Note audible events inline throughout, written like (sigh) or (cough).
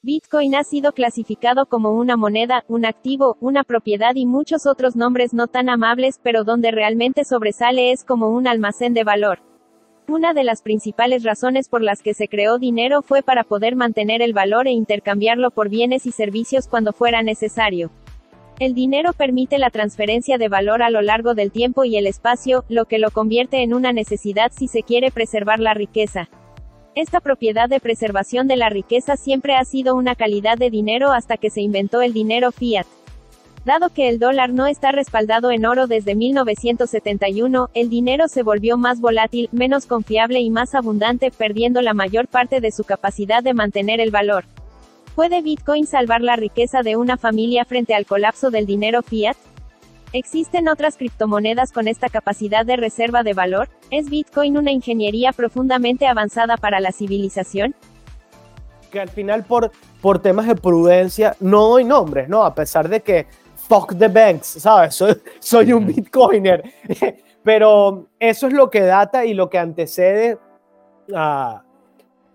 Bitcoin ha sido clasificado como una moneda, un activo, una propiedad y muchos otros nombres no tan amables, pero donde realmente sobresale es como un almacén de valor. Una de las principales razones por las que se creó dinero fue para poder mantener el valor e intercambiarlo por bienes y servicios cuando fuera necesario. El dinero permite la transferencia de valor a lo largo del tiempo y el espacio, lo que lo convierte en una necesidad si se quiere preservar la riqueza. Esta propiedad de preservación de la riqueza siempre ha sido una calidad de dinero hasta que se inventó el dinero fiat. Dado que el dólar no está respaldado en oro desde 1971, el dinero se volvió más volátil, menos confiable y más abundante, perdiendo la mayor parte de su capacidad de mantener el valor. ¿Puede Bitcoin salvar la riqueza de una familia frente al colapso del dinero fiat? ¿Existen otras criptomonedas con esta capacidad de reserva de valor? ¿Es Bitcoin una ingeniería profundamente avanzada para la civilización? Que al final por, por temas de prudencia no doy nombres, ¿no? A pesar de que fuck the banks, ¿sabes? Soy, soy un bitcoiner. (laughs) Pero eso es lo que data y lo que antecede a,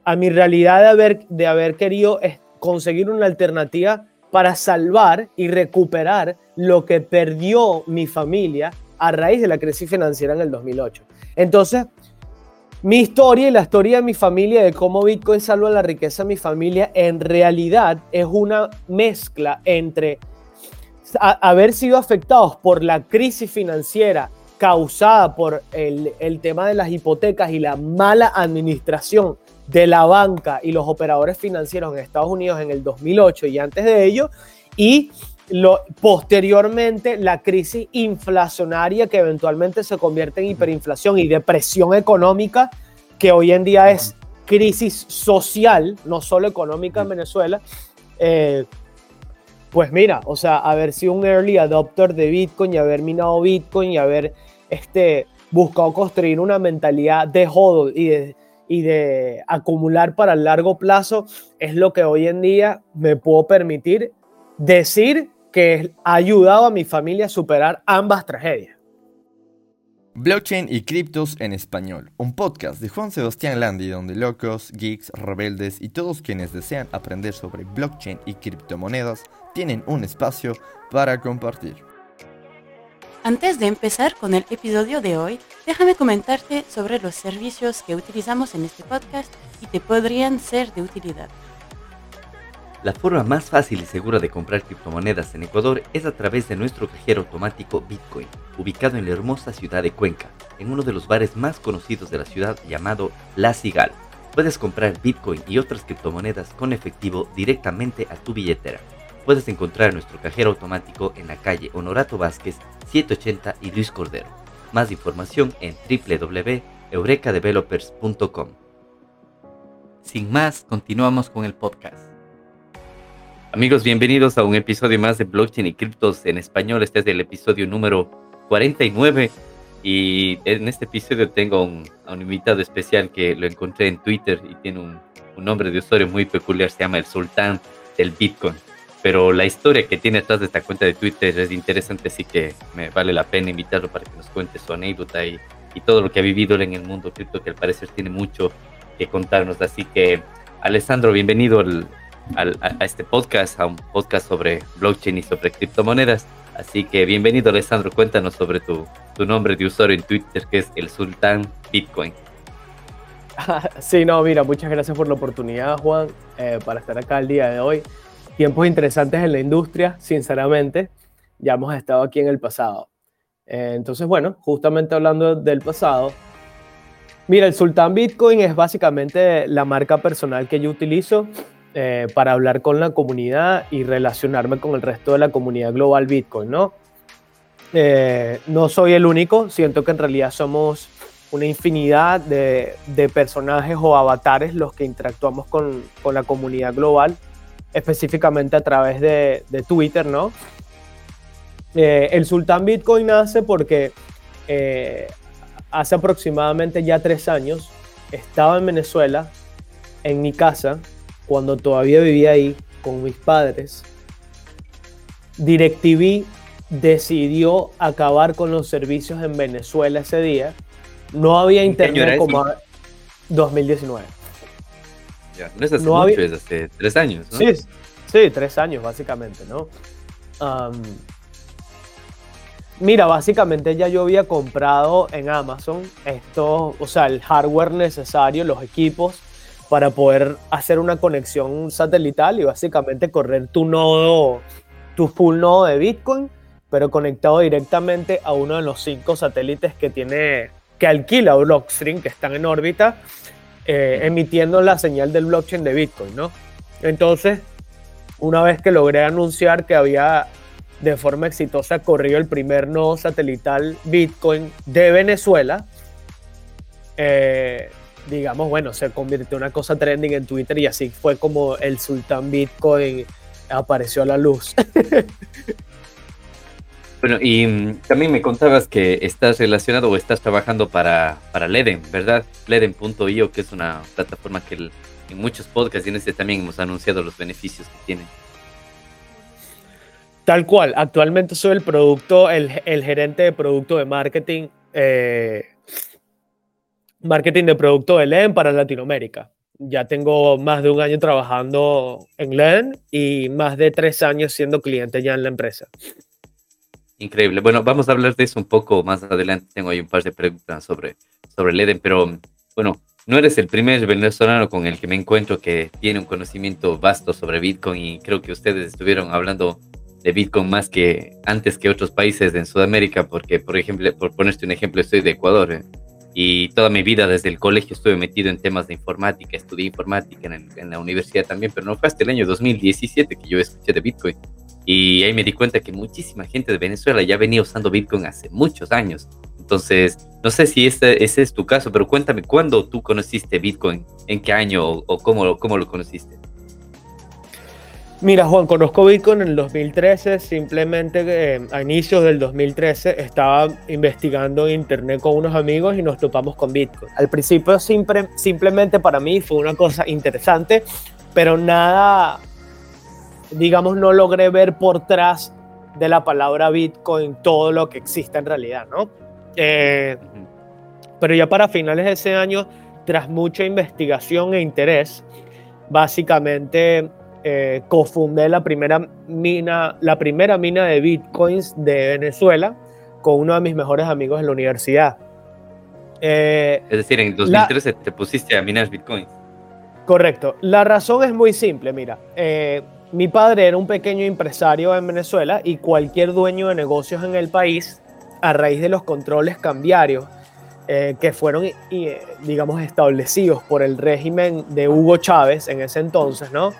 a mi realidad de haber, de haber querido conseguir una alternativa para salvar y recuperar lo que perdió mi familia a raíz de la crisis financiera en el 2008. Entonces, mi historia y la historia de mi familia de cómo Bitcoin salva la riqueza de mi familia en realidad es una mezcla entre haber sido afectados por la crisis financiera causada por el, el tema de las hipotecas y la mala administración de la banca y los operadores financieros en Estados Unidos en el 2008 y antes de ello, y lo, posteriormente la crisis inflacionaria que eventualmente se convierte en hiperinflación y depresión económica, que hoy en día es crisis social, no solo económica en Venezuela. Eh, pues mira, o sea, haber sido un early adopter de Bitcoin y haber minado Bitcoin y haber este, buscado construir una mentalidad de hodl y de y de acumular para el largo plazo es lo que hoy en día me puedo permitir decir que ha ayudado a mi familia a superar ambas tragedias. Blockchain y criptos en español, un podcast de Juan Sebastián Landi donde locos, geeks, rebeldes y todos quienes desean aprender sobre blockchain y criptomonedas tienen un espacio para compartir. Antes de empezar con el episodio de hoy, déjame comentarte sobre los servicios que utilizamos en este podcast y te podrían ser de utilidad. La forma más fácil y segura de comprar criptomonedas en Ecuador es a través de nuestro cajero automático Bitcoin, ubicado en la hermosa ciudad de Cuenca, en uno de los bares más conocidos de la ciudad llamado La Cigal. Puedes comprar Bitcoin y otras criptomonedas con efectivo directamente a tu billetera puedes encontrar nuestro cajero automático en la calle Honorato Vázquez 780 y Luis Cordero. Más información en www.eurekadevelopers.com. Sin más, continuamos con el podcast. Amigos, bienvenidos a un episodio más de Blockchain y Criptos en español. Este es el episodio número 49 y en este episodio tengo un, a un invitado especial que lo encontré en Twitter y tiene un, un nombre de usuario muy peculiar, se llama el Sultán del Bitcoin pero la historia que tiene detrás de esta cuenta de Twitter es interesante, así que me vale la pena invitarlo para que nos cuente su anécdota y, todo lo que ha vivido en el mundo cripto, que al parecer tiene mucho que contarnos. Así que, Alessandro, bienvenido al, al, a este podcast, a un podcast sobre blockchain y sobre criptomonedas. Así que bienvenido, Alessandro. Cuéntanos sobre tu, tu nombre de usuario en Twitter, que es el Sultán Bitcoin. (laughs) Sí, no, mira, muchas gracias por la oportunidad, Juan, eh, para estar acá el día de hoy tiempos interesantes en la industria, sinceramente. Ya hemos estado aquí en el pasado. Eh, entonces, bueno, justamente hablando del pasado, mira, el Sultán Bitcoin es básicamente la marca personal que yo utilizo eh, para hablar con la comunidad y relacionarme con el resto de la comunidad global Bitcoin, ¿no? Eh, no soy el único, siento que en realidad somos una infinidad de, personajes o avatares los que interactuamos con la comunidad global específicamente a través de, Twitter, ¿no? Eh, el Sultán Bitcoin nace porque eh, hace aproximadamente ya tres años estaba en Venezuela, en mi casa, cuando todavía vivía ahí con mis padres. DirecTV decidió acabar con los servicios en Venezuela ese día. No había internet como 2019. No es hace No mucho, había- es hace tres años, ¿no? Sí, sí, tres años básicamente, ¿no? Am, mira, básicamente ya yo había comprado en Amazon esto, o sea, el hardware necesario, los equipos para poder hacer una conexión satelital y básicamente correr tu nodo, tu full nodo de Bitcoin, pero conectado directamente a uno de los cinco satélites que tiene, que alquila Blockstream, que están en órbita, eh, emitiendo la señal del blockchain de Bitcoin, ¿no? Entonces, una vez que logré anunciar que había de forma exitosa corrido el primer nodo satelital Bitcoin de Venezuela, eh, digamos, bueno, se convirtió en una cosa trending en Twitter y así fue como el sultán Bitcoin apareció a la luz. (laughs) Bueno, y mm, también me contabas que estás relacionado o estás trabajando para, para Leden, ¿verdad? Leden.io, que es una plataforma que en muchos podcasts y en este también hemos anunciado los beneficios que tiene. Tal cual, actualmente soy el producto, el, el gerente de producto de marketing, eh, marketing de producto de LEN para Latinoamérica. Ya tengo más de un año trabajando en LEN y más de tres años siendo cliente ya en la empresa. Increíble. Bueno, vamos a hablar de eso un poco más adelante. Tengo ahí un par de preguntas sobre, sobre Leden, pero bueno, no eres el primer venezolano con el que me encuentro que tiene un conocimiento vasto sobre Bitcoin y creo que ustedes estuvieron hablando de Bitcoin más que antes que otros países en Sudamérica, porque, por ejemplo, por ponerte un ejemplo, estoy de Ecuador ¿eh? y toda mi vida desde el colegio estuve metido en temas de informática, estudié informática en, el- en la universidad también, pero no fue hasta el año 2017 que yo escuché de Bitcoin. Y ahí me di cuenta que muchísima gente de Venezuela ya venía usando Bitcoin hace muchos años. Entonces, no sé si ese, ese es tu caso, pero cuéntame, ¿cuándo tú conociste Bitcoin? ¿En qué año o, o cómo, cómo lo conociste? Mira, Juan, conozco Bitcoin en el 2013, simplemente eh, a inicios del 2013 estaba investigando en internet con unos amigos y nos topamos con Bitcoin. Al principio simple- simplemente para mí fue una cosa interesante, pero nada, digamos, no logré ver por tras de la palabra Bitcoin todo lo que existe en realidad, ¿no? Eh, pero ya para finales de ese año, tras mucha investigación e interés, básicamente eh, cofundé la primera mina, la primera mina de bitcoins de Venezuela con uno de mis mejores amigos en la universidad. Eh, Es decir, en 2013 te pusiste a minar Bitcoin. Correcto. La razón es muy simple, mira. eh, mi padre era un pequeño empresario en Venezuela y cualquier dueño de negocios en el país, a raíz de los controles cambiarios eh, que fueron, eh, digamos, establecidos por el régimen de Hugo Chávez en ese entonces, ¿no?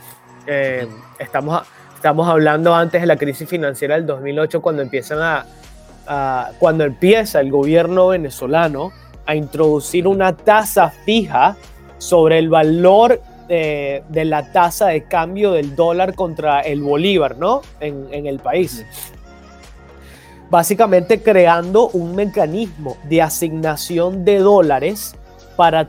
Eh, estamos, estamos hablando antes de la crisis financiera del 2008, cuando empiezan a, a- cuando empieza el gobierno venezolano a introducir una tasa fija sobre el valor de, de la tasa de cambio del dólar contra el bolívar, ¿no? En, en el país. Básicamente creando un mecanismo de asignación de dólares para,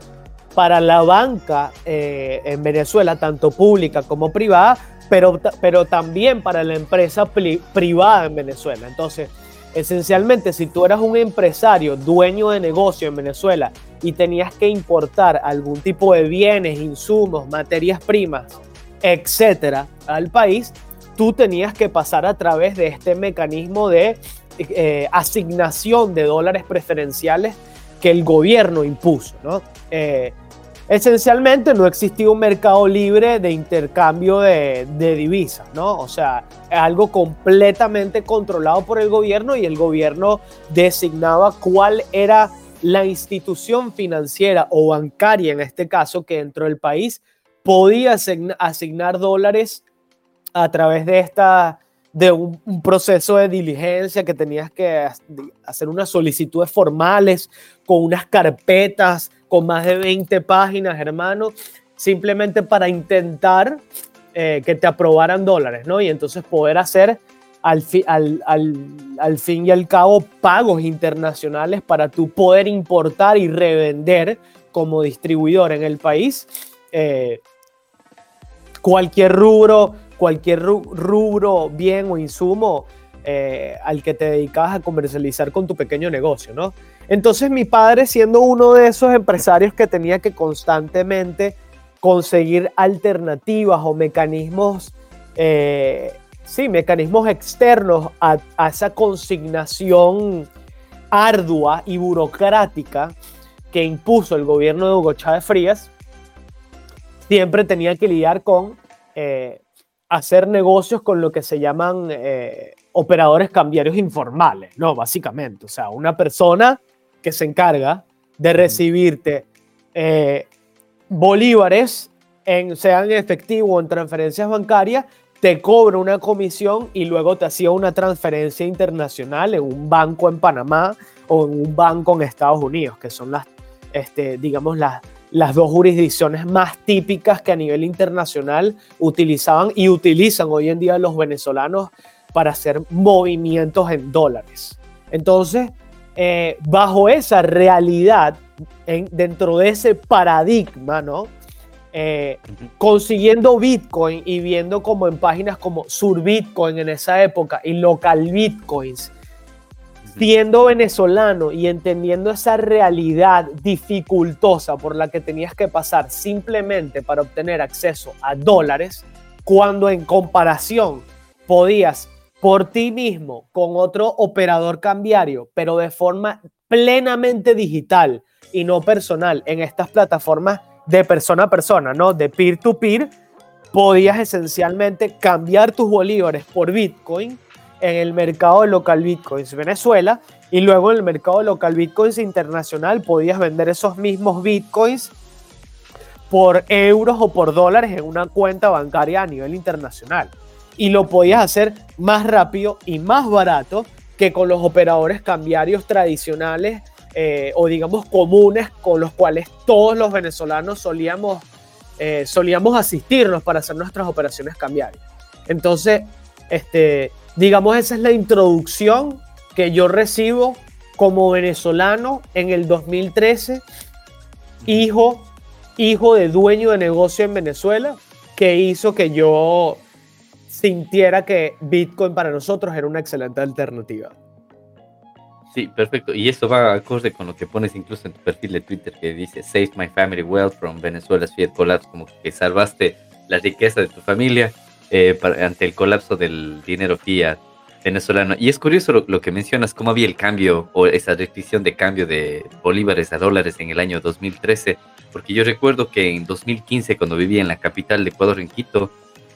para la banca eh, en Venezuela, tanto pública como privada, pero, pero también para la empresa pri- privada en Venezuela. Entonces, esencialmente, si tú eras un empresario, dueño de negocio en Venezuela y tenías que importar algún tipo de bienes, insumos, materias primas, etcétera, al país, tú tenías que pasar a través de este mecanismo de eh, asignación de dólares preferenciales que el gobierno impuso, ¿no? Eh, esencialmente no existía un mercado libre de intercambio de, divisas, ¿no? O sea, algo completamente controlado por el gobierno y el gobierno designaba cuál era la institución financiera o bancaria, en este caso, que dentro del país podía asign- asignar dólares a través de esta de un, proceso de diligencia que tenías que ha- hacer unas solicitudes formales con unas carpetas con más de 20 páginas, hermano, simplemente para intentar eh, que te aprobaran dólares, ¿no? Y entonces poder hacer al, fi- al, al, al fin y al cabo pagos internacionales para tú poder importar y revender como distribuidor en el país eh, cualquier rubro, cualquier ru- rubro, bien o insumo eh, al que te dedicabas a comercializar con tu pequeño negocio, ¿no? Entonces mi padre, siendo uno de esos empresarios que tenía que constantemente conseguir alternativas o mecanismos, eh, sí, mecanismos externos a, esa consignación ardua y burocrática que impuso el gobierno de Hugo Chávez Frías, siempre tenía que lidiar con eh, hacer negocios con lo que se llaman eh, operadores cambiarios informales, ¿no? Básicamente, o sea, una persona que se encarga de recibirte eh, bolívares, en, sean en efectivo o en transferencias bancarias, te cobra una comisión y luego te hacía una transferencia internacional en un banco en Panamá o en un banco en Estados Unidos, que son las, este, digamos, las, las dos jurisdicciones más típicas que a nivel internacional utilizaban y utilizan hoy en día los venezolanos para hacer movimientos en dólares. Entonces, eh, bajo esa realidad, dentro de ese paradigma, ¿no? Eh, consiguiendo Bitcoin y viendo como en páginas como Sur Bitcoin en esa época y Local Bitcoins, siendo venezolano y entendiendo esa realidad dificultosa por la que tenías que pasar simplemente para obtener acceso a dólares, cuando en comparación podías por ti mismo con otro operador cambiario, pero de forma plenamente digital y no personal en estas plataformas de persona a persona, ¿no? De peer to peer, podías esencialmente cambiar tus bolívares por Bitcoin en el mercado local Bitcoins Venezuela y luego en el mercado local Bitcoins internacional podías vender esos mismos Bitcoins por euros o por dólares en una cuenta bancaria a nivel internacional. Y lo podías hacer más rápido y más barato que con los operadores cambiarios tradicionales eh, o digamos comunes con los cuales todos los venezolanos solíamos, eh, solíamos asistirnos para hacer nuestras operaciones cambiarias. Entonces, este, digamos, esa es la introducción que yo recibo como venezolano en el 2013, hijo, hijo de dueño de negocio en Venezuela, que hizo que yo sintiera que Bitcoin para nosotros era una excelente alternativa. Sí, perfecto. Y esto va acorde con lo que pones incluso en tu perfil de Twitter que dice Save my family wealth from Venezuela's fiat collapse, como que salvaste la riqueza de tu familia eh, ante el colapso del dinero fiat venezolano. Y es curioso lo, que mencionas, cómo había el cambio o esa restricción de cambio de bolívares a dólares en el año 2013, porque yo recuerdo que en 2015, cuando vivía en la capital de Ecuador, en Quito,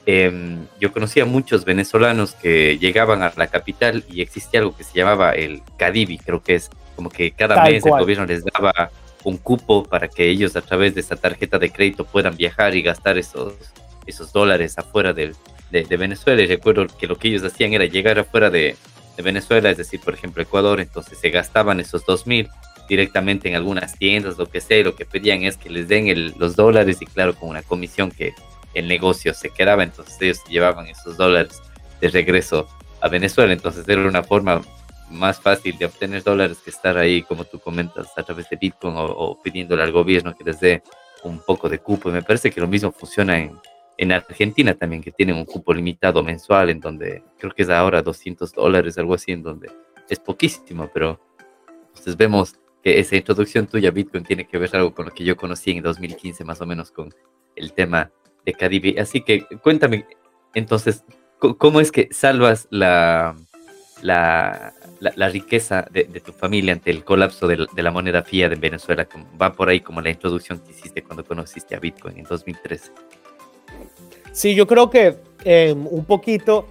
Em, yo conocía muchos venezolanos que llegaban a la capital y existía algo que se llamaba el Cadivi, creo que es como que cada mes el gobierno les daba un cupo para que ellos a través de esa tarjeta de crédito puedan viajar y gastar esos, esos dólares afuera de, de, Venezuela. Y recuerdo que lo que ellos hacían era llegar afuera de, de Venezuela, es decir, por ejemplo, Ecuador, entonces se gastaban esos dos mil directamente en algunas tiendas, lo que sea, y lo que pedían es que les den el, los dólares y claro, con una comisión que el negocio se quedaba, entonces ellos llevaban esos dólares de regreso a Venezuela, entonces era una forma más fácil de obtener dólares que estar ahí, como tú comentas, a través de Bitcoin o, pidiéndole al gobierno que les dé un poco de cupo. Y me parece que lo mismo funciona en, en Argentina también, que tienen un cupo limitado mensual, en donde creo que es ahora 200 dólares, algo así, en donde es poquísimo, pero entonces vemos que esa introducción tuya a Bitcoin tiene que ver algo con lo que yo conocí en 2015, más o menos con el tema de Cadivi. Así que cuéntame, entonces, ¿cómo es que salvas la, la, la, riqueza de, tu familia ante el colapso de, la moneda fiat en Venezuela? Va por ahí como la introducción que hiciste cuando conociste a Bitcoin en 2013. Sí, yo creo que em, un poquito,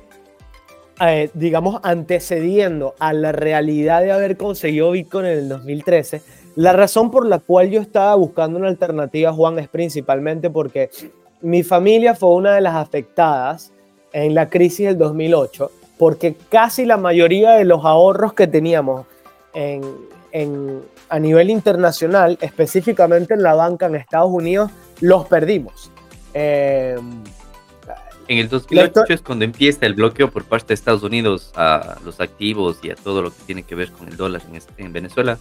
eh, digamos, antecediendo a la realidad de haber conseguido Bitcoin en el 2013, la razón por la cual yo estaba buscando una alternativa, Juan, es principalmente porque mi familia fue una de las afectadas en la crisis del 2008 porque casi la mayoría de los ahorros que teníamos en, a nivel internacional, específicamente en la banca en Estados Unidos, los perdimos. Em, en el 2008 es cuando empieza el bloqueo por parte de Estados Unidos a los activos y a todo lo que tiene que ver con el dólar en, en Venezuela.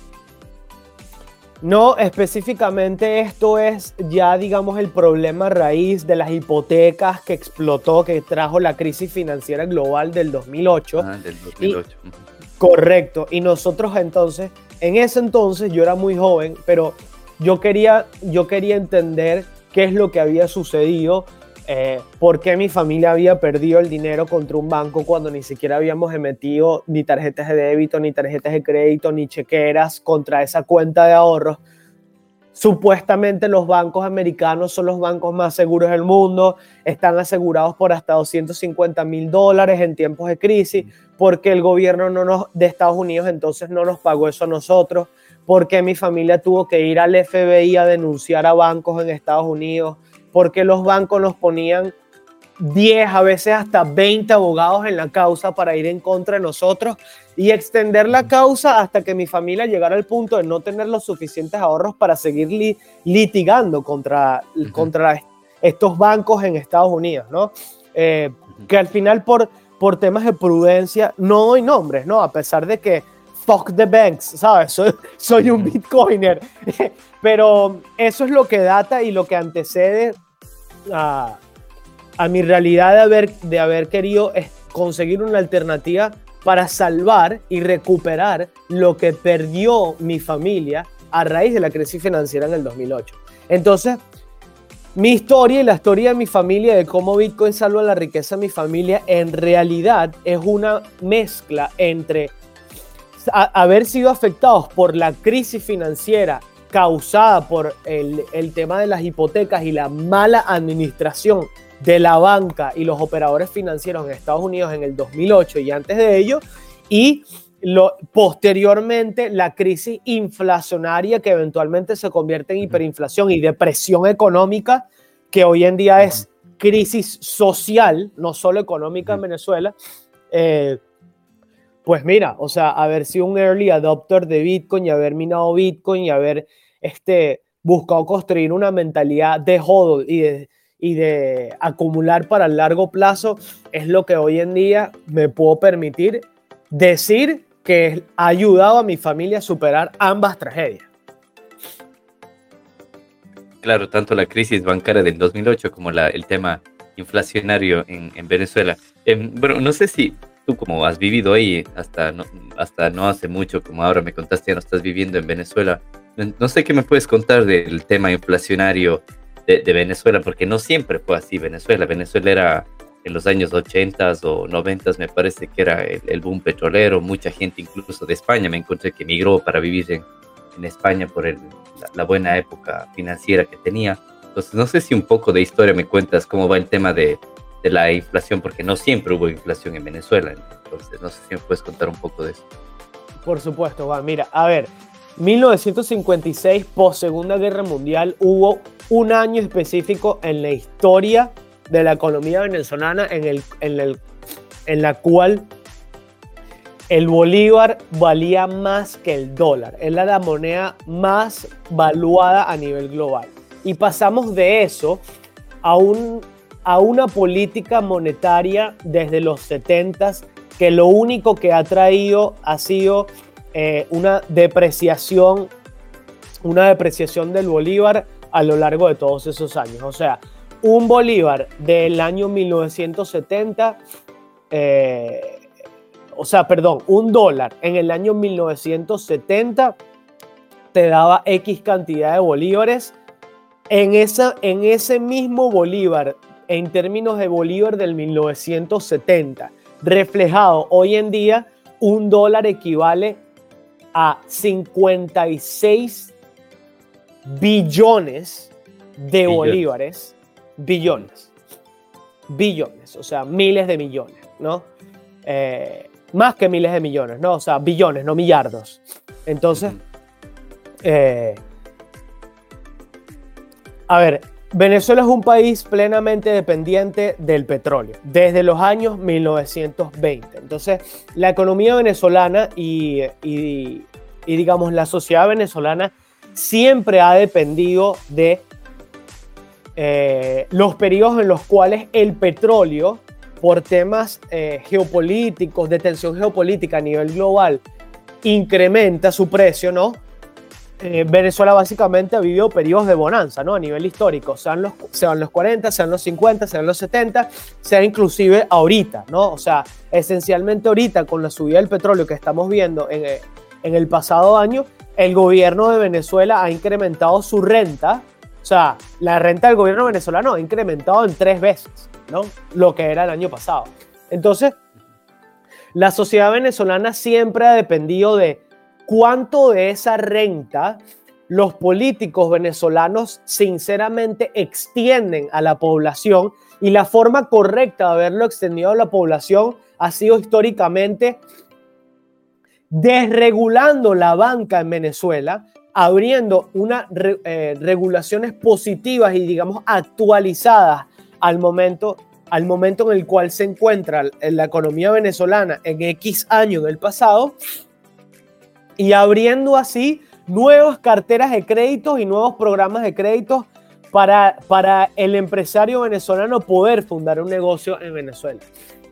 No, específicamente esto es ya, digamos, el problema raíz de las hipotecas que explotó, que trajo la crisis financiera global del 2008. Ah, del 2008. correcto. Y nosotros entonces, en ese entonces yo era muy joven, pero yo quería, yo quería entender qué es lo que había sucedido, eh, por qué mi familia había perdido el dinero contra un banco cuando ni siquiera habíamos emitido ni tarjetas de débito, ni tarjetas de crédito, ni chequeras contra esa cuenta de ahorros. Supuestamente los bancos americanos son los bancos más seguros del mundo, están asegurados por hasta 250 mil dólares en tiempos de crisis, porque el gobierno no nos, de Estados Unidos entonces no nos pagó eso a nosotros, porque mi familia tuvo que ir al FBI a denunciar a bancos en Estados Unidos, porque los bancos nos ponían 10, a veces hasta 20 abogados en la causa para ir en contra de nosotros y extender la causa hasta que mi familia llegara al punto de no tener los suficientes ahorros para seguir litigando contra, contra estos bancos en Estados Unidos, ¿no? Eh, que al final por, por temas de prudencia no doy nombres, ¿no? A pesar de que fuck the banks, ¿sabes? (laughs) Soy, soy un bitcoiner, (laughs) pero eso es lo que data y lo que antecede a a mi realidad de haber, de haber querido conseguir una alternativa para salvar y recuperar lo que perdió mi familia a raíz de la crisis financiera en el 2008. Entonces, mi historia y la historia de mi familia de cómo Bitcoin salva la riqueza de mi familia en realidad es una mezcla entre haber sido afectados por la crisis financiera causada por el, el tema de las hipotecas y la mala administración de la banca y los operadores financieros en Estados Unidos en el 2008 y antes de ello, y lo, posteriormente la crisis inflacionaria que eventualmente se convierte en hiperinflación y depresión económica, que hoy en día es crisis social, no solo económica en Venezuela. Eh, pues mira, o sea, haber sido un early adopter de Bitcoin y haber minado Bitcoin y haber este, buscado construir una mentalidad de hodl y de y de acumular para el largo plazo es lo que hoy en día me puedo permitir decir que ha ayudado a mi familia a superar ambas tragedias. Claro, tanto la crisis bancaria del 2008 como el tema inflacionario en, Venezuela. Em, bueno, no sé si tú como has vivido ahí hasta no, hasta no hace mucho, como ahora me contaste, ya no estás viviendo en Venezuela. No sé qué me puedes contar del tema inflacionario de, Venezuela, porque no siempre fue así Venezuela. Venezuela era en los años 80 o 90 me parece que era el, boom petrolero, mucha gente incluso de España me encontré que emigró para vivir en, España por el, la, buena época financiera que tenía. Entonces no sé si un poco de historia me cuentas cómo va el tema de, de la inflación, porque no siempre hubo inflación en Venezuela. Entonces no sé si me puedes contar un poco de eso. Por supuesto, va. Mira, a ver, 1956, post Segunda Guerra Mundial, hubo un año específico en la historia de la economía venezolana en, el, en, el, en la cual el bolívar valía más que el dólar. Era la moneda más valuada a nivel global. Y pasamos de eso a, un, a una política monetaria desde los 70 que lo único que ha traído ha sido eh, una depreciación, una depreciación del bolívar a lo largo de todos esos años. O sea, un bolívar del año 1970, eh, o sea, perdón, un dólar en el año 1970 te daba X cantidad de bolívares. En, esa, en ese mismo bolívar, en términos de bolívar del 1970, reflejado hoy en día, un dólar equivale a 56 billones de bolívares, billones, billones, o sea, miles de millones, ¿no? Eh, más que miles de millones, ¿no? O sea, billones, no millardos. Entonces, eh, a ver, Venezuela es un país plenamente dependiente del petróleo desde los años 1920. Entonces, la economía venezolana y, digamos la sociedad venezolana siempre ha dependido de eh, los periodos en los cuales el petróleo, por temas eh, geopolíticos, de tensión geopolítica a nivel global, incrementa su precio, ¿no? Eh, Venezuela básicamente ha vivido periodos de bonanza, ¿no? A nivel histórico, sean los, sean los 40, sean los 50, sean los 70, sea inclusive ahorita, ¿no? O sea, esencialmente ahorita con la subida del petróleo que estamos viendo en, eh, en el pasado año, el gobierno de Venezuela ha incrementado su renta O sea, la renta del gobierno venezolano ha incrementado en tres veces, ¿no? Lo que era el año pasado. Entonces, la sociedad venezolana siempre ha dependido de cuánto de esa renta los políticos venezolanos sinceramente extienden a la población y la forma correcta de haberlo extendido a la población ha sido históricamente desregulando la banca en Venezuela, abriendo unas eh, regulaciones positivas y digamos actualizadas al momento, al momento en el cual se encuentra la economía venezolana en X años del pasado y abriendo así nuevas carteras de créditos y nuevos programas de créditos para, para el empresario venezolano poder fundar un negocio en Venezuela.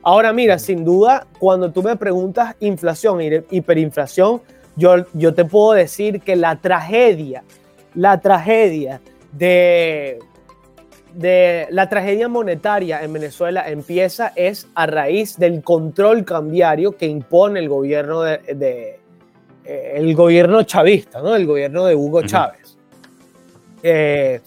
Ahora mira, sin duda, cuando tú me preguntas inflación y hiperinflación, yo, yo te puedo decir que la tragedia, la tragedia de, de la tragedia monetaria en Venezuela empieza es a raíz del control cambiario que impone el gobierno de, eh, el gobierno chavista, ¿no? El gobierno de Hugo Chávez. Eh,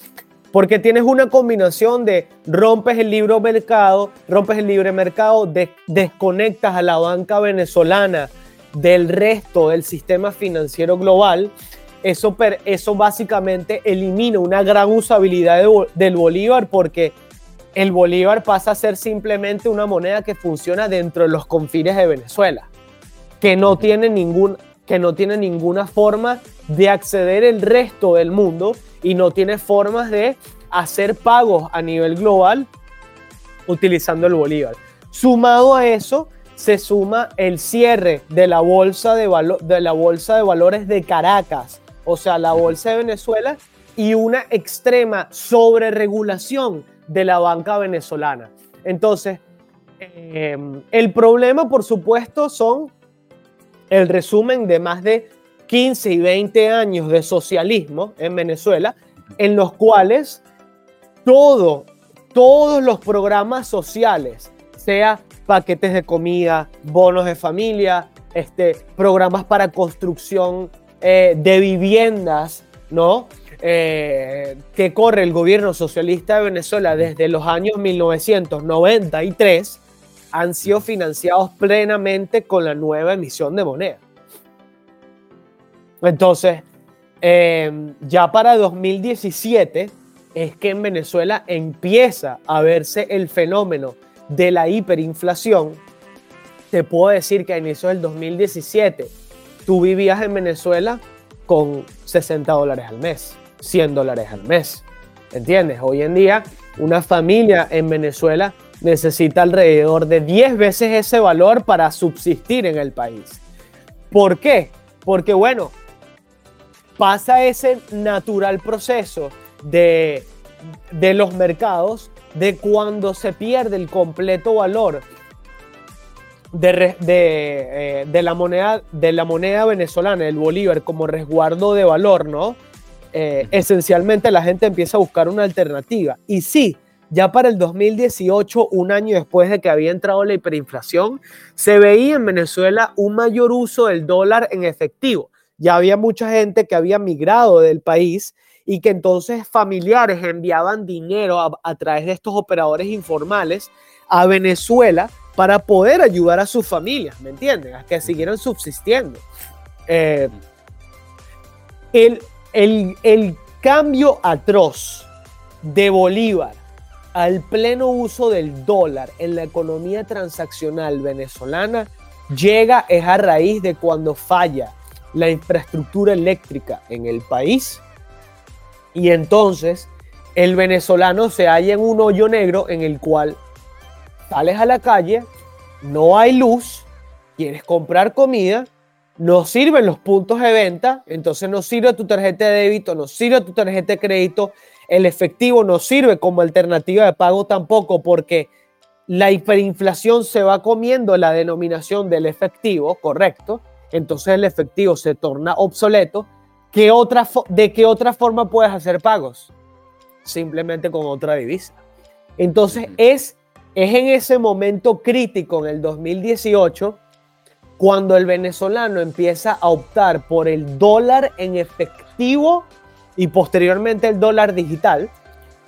porque tienes una combinación de rompes el libre mercado, rompes el libre mercado, desconectas a la banca venezolana del resto del sistema financiero global. Eso, eso básicamente elimina una gran usabilidad del bolívar porque el bolívar pasa a ser simplemente una moneda que funciona dentro de los confines de Venezuela, que no tiene, ningún, que no tiene ninguna forma de acceder el resto del mundo y no tiene formas de hacer pagos a nivel global utilizando el bolívar. Sumado a eso, se suma el cierre de la bolsa de, de la bolsa de valores de Caracas, o sea, la bolsa de Venezuela, y una extrema sobreregulación de la banca venezolana. Entonces, em, el problema, por supuesto, son el resumen de más de 15 y 20 años de socialismo en Venezuela, en los cuales todo, todos los programas sociales, sea paquetes de comida, bonos de familia, este, programas para construcción eh, de viviendas, ¿no? Eh, que corre el gobierno socialista de Venezuela desde los años 1993, han sido financiados plenamente con la nueva emisión de moneda. Entonces, eh, ya para 2017 es que en Venezuela empieza a verse el fenómeno de la hiperinflación. Te puedo decir que a inicios del 2017 tú vivías en Venezuela con 60 dólares al mes, 100 dólares al mes. ¿Entiendes? Hoy en día una familia en Venezuela necesita alrededor de 10 veces ese valor para subsistir en el país. ¿Por qué? Porque bueno, pasa ese natural proceso de, los mercados de cuando se pierde el completo valor de, de, eh, de, la moneda, de la moneda venezolana, el bolívar, como resguardo de valor, ¿no? Eh, esencialmente la gente empieza a buscar una alternativa. Y sí, ya para el 2018, un año después de que había entrado la hiperinflación, se veía en Venezuela un mayor uso del dólar en efectivo. Ya había mucha gente que había migrado del país y que entonces familiares enviaban dinero a, través de estos operadores informales a Venezuela para poder ayudar a sus familias, ¿me entienden? A que siguieran subsistiendo. Eh, el, el cambio atroz de Bolívar al pleno uso del dólar en la economía transaccional venezolana llega es a raíz de cuando falla la infraestructura eléctrica en el país. Y entonces el venezolano se halla en un hoyo negro en el cual sales a la calle, no hay luz, quieres comprar comida, no sirven los puntos de venta, entonces no sirve tu tarjeta de débito, no sirve tu tarjeta de crédito, el efectivo no sirve como alternativa de pago tampoco porque la hiperinflación se va comiendo la denominación del efectivo, correcto, entonces el efectivo se torna obsoleto otra ¿De qué otra forma puedes hacer pagos? Simplemente con otra divisa. Entonces es, es en ese momento crítico, en el 2018, cuando el venezolano empieza a optar por el dólar en efectivo y posteriormente el dólar digital,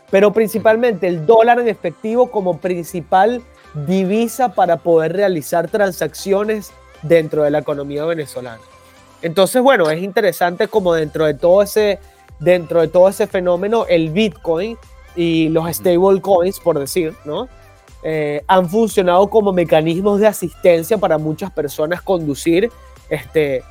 pero principalmente el dólar en efectivo como principal divisa para poder realizar transacciones dentro de la economía venezolana. Entonces, bueno, es interesante como dentro de todo ese, dentro de todo ese fenómeno, el Bitcoin y los stable coins, por decir, ¿no? Eh, han funcionado como mecanismos de asistencia para muchas personas conducir este,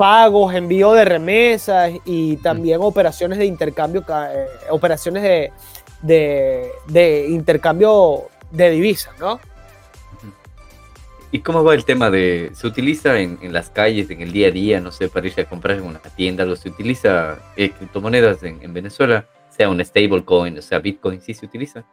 pagos, envío de remesas y también operaciones de intercambio, eh, operaciones de, de, de, intercambio de divisas, ¿no? ¿Y cómo va el tema de, se utiliza en, en, las calles, en el día a día, no sé, para irse a comprar en una tienda, algo, se utiliza eh, criptomonedas en, en Venezuela, sea un stablecoin, o sea, Bitcoin, sí se utiliza?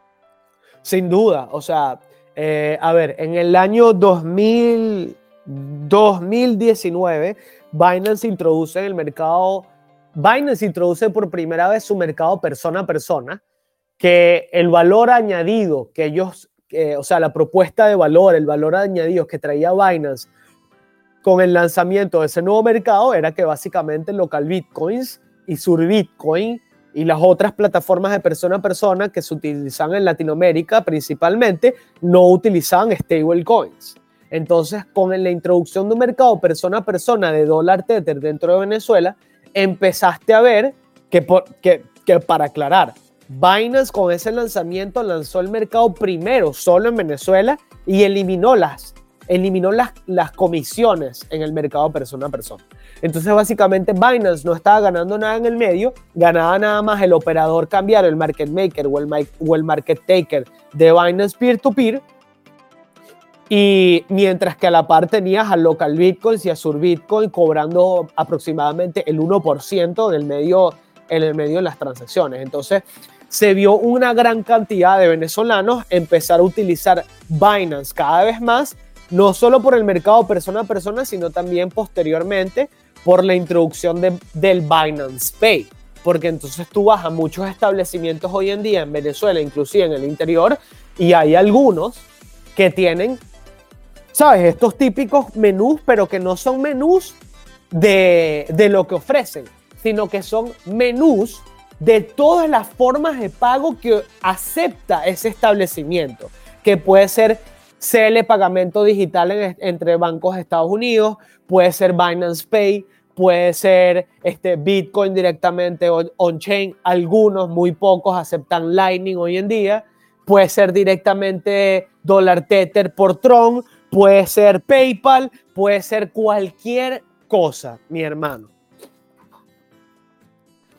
Sin duda, o sea, eh, a ver, en el año 2000, 2019, Binance introduce en el mercado, Binance introduce por primera vez su mercado persona a persona, que el valor añadido que ellos, o sea, la propuesta de valor, el valor añadido que traía Binance con el lanzamiento de ese nuevo mercado era que básicamente local bitcoins y sur bitcoin y las otras plataformas de persona a persona que se utilizan en Latinoamérica principalmente no utilizaban stablecoins. Entonces, con la introducción de un mercado persona a persona de dólar tether dentro de Venezuela, empezaste a ver que, para aclarar, Binance con ese lanzamiento lanzó el mercado primero solo en Venezuela y eliminó las, eliminó las, comisiones en el mercado persona a persona. Entonces básicamente Binance no estaba ganando nada en el medio, ganaba nada más el operador cambiar el market maker o el, market taker de Binance peer-to-peer. Y mientras que a la par tenías a local bitcoins y a sur bitcoin cobrando aproximadamente el 1% en el medio en el medio de las transacciones. Entonces, se vio una gran cantidad de venezolanos empezar a utilizar Binance cada vez más, no solo por el mercado persona a persona, sino también posteriormente por la introducción de, del Binance Pay. Porque entonces tú vas a muchos establecimientos hoy en día en Venezuela, inclusive en el interior, y hay algunos que tienen, ¿sabes? Estos típicos menús, pero que no son menús de, de lo que ofrecen, sino que son menús de todas las formas de pago que acepta ese establecimiento, que puede ser CL pagamento digital en, entre bancos de Estados Unidos, puede ser Binance Pay, puede ser este, Bitcoin directamente on-chain, algunos, muy pocos aceptan Lightning hoy en día, puede ser directamente dólar Tether por Tron, puede ser PayPal, puede ser cualquier cosa, mi hermano.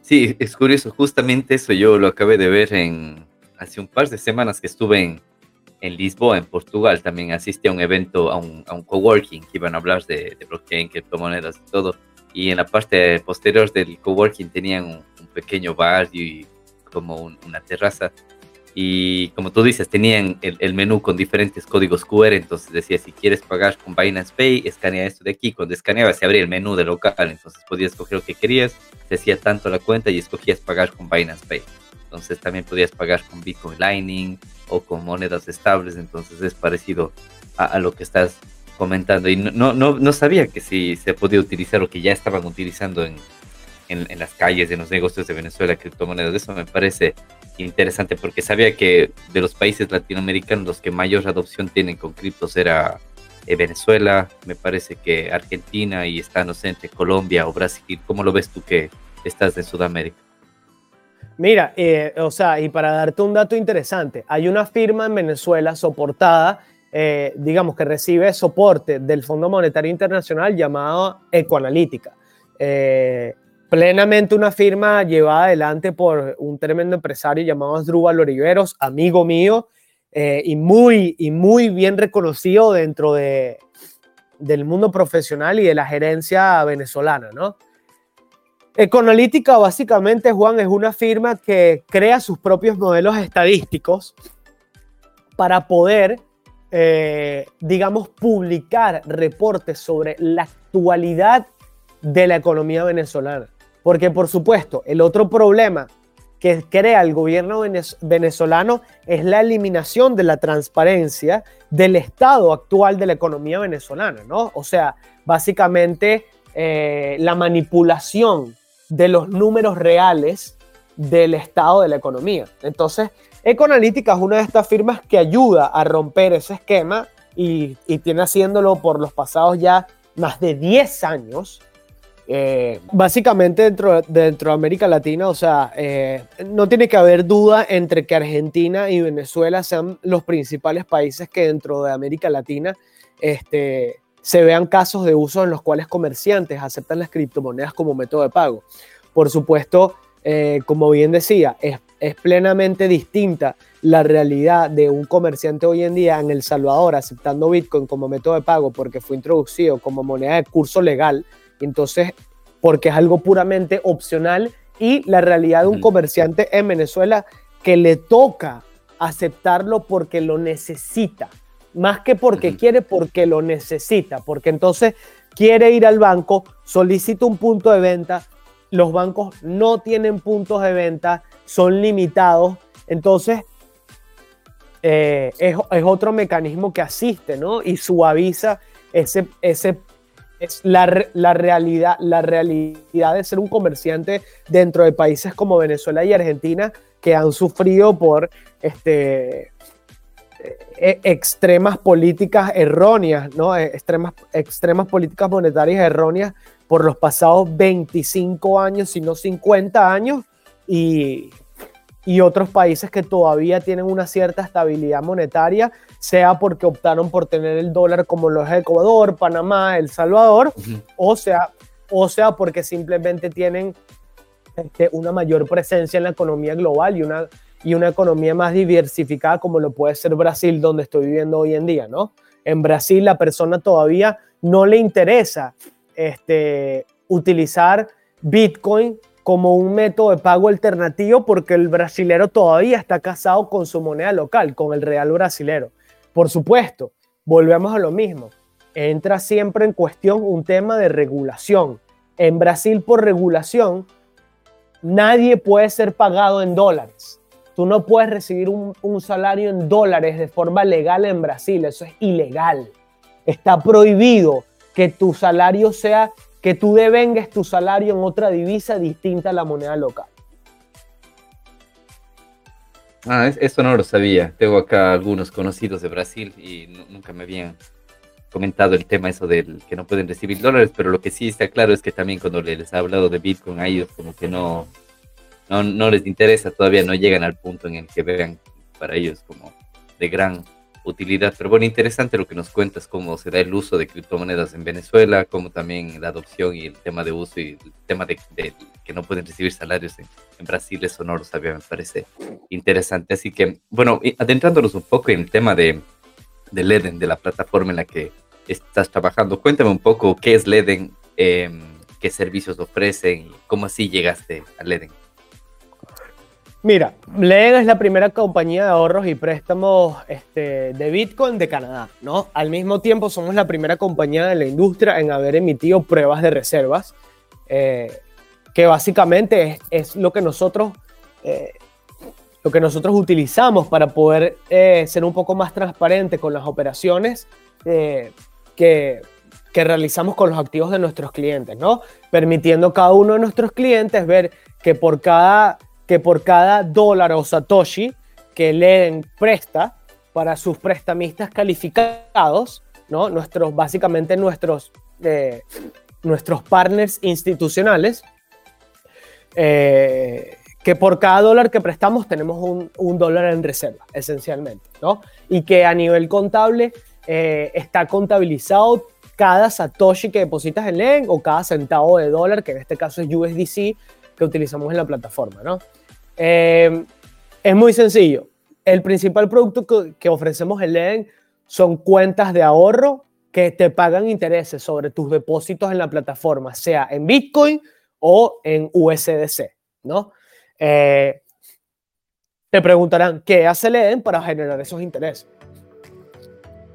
Sí, es curioso, justamente eso yo lo acabé de ver en hace un par de semanas que estuve en, Lisboa, en Portugal, también asistí a un evento, a un, a un coworking que iban a hablar de, de blockchain, criptomonedas y todo. Y en la parte posterior del coworking tenían un, pequeño bar y como un, una terraza. Y como tú dices, tenían el, menú con diferentes códigos QR, entonces decía, si quieres pagar con Binance Pay, escanea esto de aquí. Cuando escaneaba se abría el menú de local, entonces podías escoger lo que querías te hacía tanto la cuenta y escogías pagar con Binance Pay. Entonces también podías pagar con Bitcoin Lightning o con monedas estables, entonces es parecido a, lo que estás comentando. Y no, no, no sabía que si se podía utilizar o que ya estaban utilizando en, en, las calles, en los negocios de Venezuela, criptomonedas. Eso me parece interesante porque sabía que de los países latinoamericanos los que mayor adopción tienen con criptos era eh, Venezuela, me parece que Argentina y está, no sé, entre Colombia o Brasil. ¿Cómo lo ves tú que estás en Sudamérica? Mira, eh, o sea, y para darte un dato interesante, hay una firma en Venezuela soportada, eh, digamos que recibe soporte del Fondo Monetario Internacional llamado Ecoanalítica. Plenamente una firma llevada adelante por un tremendo empresario llamado Asdrúbal Oliveros, amigo mío, eh, y, muy, y muy bien reconocido dentro de, del mundo profesional y de la gerencia venezolana, ¿no? Econalítica básicamente, Juan, es una firma que crea sus propios modelos estadísticos para poder, eh, digamos, publicar reportes sobre la actualidad de la economía venezolana. Porque, por supuesto, el otro problema que crea el gobierno venezolano es la eliminación de la transparencia del estado actual de la economía venezolana, ¿no? O sea, básicamente eh, la manipulación de los números reales del estado de la economía. Entonces, Ecoanalítica es una de estas firmas que ayuda a romper ese esquema y, tiene haciéndolo por los pasados ya más de 10 años. Eh, básicamente dentro, dentro de América Latina, o sea, eh, no tiene que haber duda entre que Argentina y Venezuela sean los principales países que dentro de América Latina este, se vean casos de uso en los cuales comerciantes aceptan las criptomonedas como método de pago. Por supuesto, eh, como bien decía, es, es, plenamente distinta la realidad de un comerciante hoy en día en El Salvador aceptando Bitcoin como método de pago porque fue introducido como moneda de curso legal, entonces porque es algo puramente opcional y la realidad de un comerciante en Venezuela que le toca aceptarlo porque lo necesita, más que porque quiere, porque lo necesita, porque entonces quiere ir al banco, solicita un punto de venta, los bancos no tienen puntos de venta, son limitados, entonces eh, es, otro mecanismo que asiste, ¿no? Y suaviza ese, ese es la, la, realidad, la realidad de ser un comerciante dentro de países como Venezuela y Argentina que han sufrido por este, e, extremas políticas erróneas, ¿no? E, extremas, extremas políticas monetarias erróneas por los pasados 25 años, si no 50 años, y, y otros países que todavía tienen una cierta estabilidad monetaria, sea porque optaron por tener el dólar como los Ecuador, Panamá, El Salvador, o, sea, o sea porque simplemente tienen este, una mayor presencia en la economía global y una, y una economía más diversificada como lo puede ser Brasil, donde estoy viviendo hoy en día, ¿no? En Brasil la persona todavía no le interesa este, utilizar Bitcoin como un método de pago alternativo porque el brasilero todavía está casado con su moneda local, con el real brasilero. Por supuesto, volvemos a lo mismo. Entra siempre en cuestión un tema de regulación. En Brasil, por regulación, nadie puede ser pagado en dólares. Tú no puedes recibir un, un salario en dólares de forma legal en Brasil. Eso es ilegal. Está prohibido que tu salario sea, que tú devengues tu salario en otra divisa distinta a la moneda local. Ah, eso no lo sabía. Tengo acá algunos conocidos de Brasil y nunca me habían comentado el tema eso del que no pueden recibir dólares, pero lo que sí está claro es que también cuando les ha hablado de Bitcoin a ellos como que no, no, no les interesa, todavía no llegan al punto en el que vean para ellos como de gran utilidad. Pero bueno, interesante lo que nos cuentas, cómo se da el uso de criptomonedas en Venezuela, cómo también la adopción y el tema de uso y el tema de, que no pueden recibir salarios en, Brasil, eso no lo sabía, me parece interesante. Así que, bueno, adentrándonos un poco en el tema de, de Leden, de la plataforma en la que estás trabajando, cuéntame un poco qué es Leden, em, qué servicios ofrecen y cómo así llegaste a Leden. Mira, Len es la primera compañía de ahorros y préstamos este, de Bitcoin de Canadá, ¿no? Al mismo tiempo somos la primera compañía de la industria en haber emitido pruebas de reservas, eh, que básicamente es, lo que nosotros... Eh, lo que nosotros utilizamos para poder eh, ser un poco más transparente con las operaciones que, que realizamos con los activos de nuestros clientes, ¿no? Permitiendo a cada uno de nuestros clientes ver que por cada que por cada dólar o satoshi que Leden presta para sus prestamistas calificados, ¿no? Nuestros, básicamente nuestros, eh, nuestros partners institucionales, eh, que por cada dólar que prestamos tenemos un, un, dólar en reserva, esencialmente, ¿no? Y que a nivel contable eh, está contabilizado cada satoshi que depositas en Leden o cada centavo de dólar, que en este caso es USDC, que utilizamos en la plataforma, ¿no? Eh, es muy sencillo. El principal producto que, ofrecemos en Leden son cuentas de ahorro que te pagan intereses sobre tus depósitos en la plataforma, sea en Bitcoin o en USDC, ¿no? Eh, te preguntarán, ¿qué hace Leden para generar esos intereses?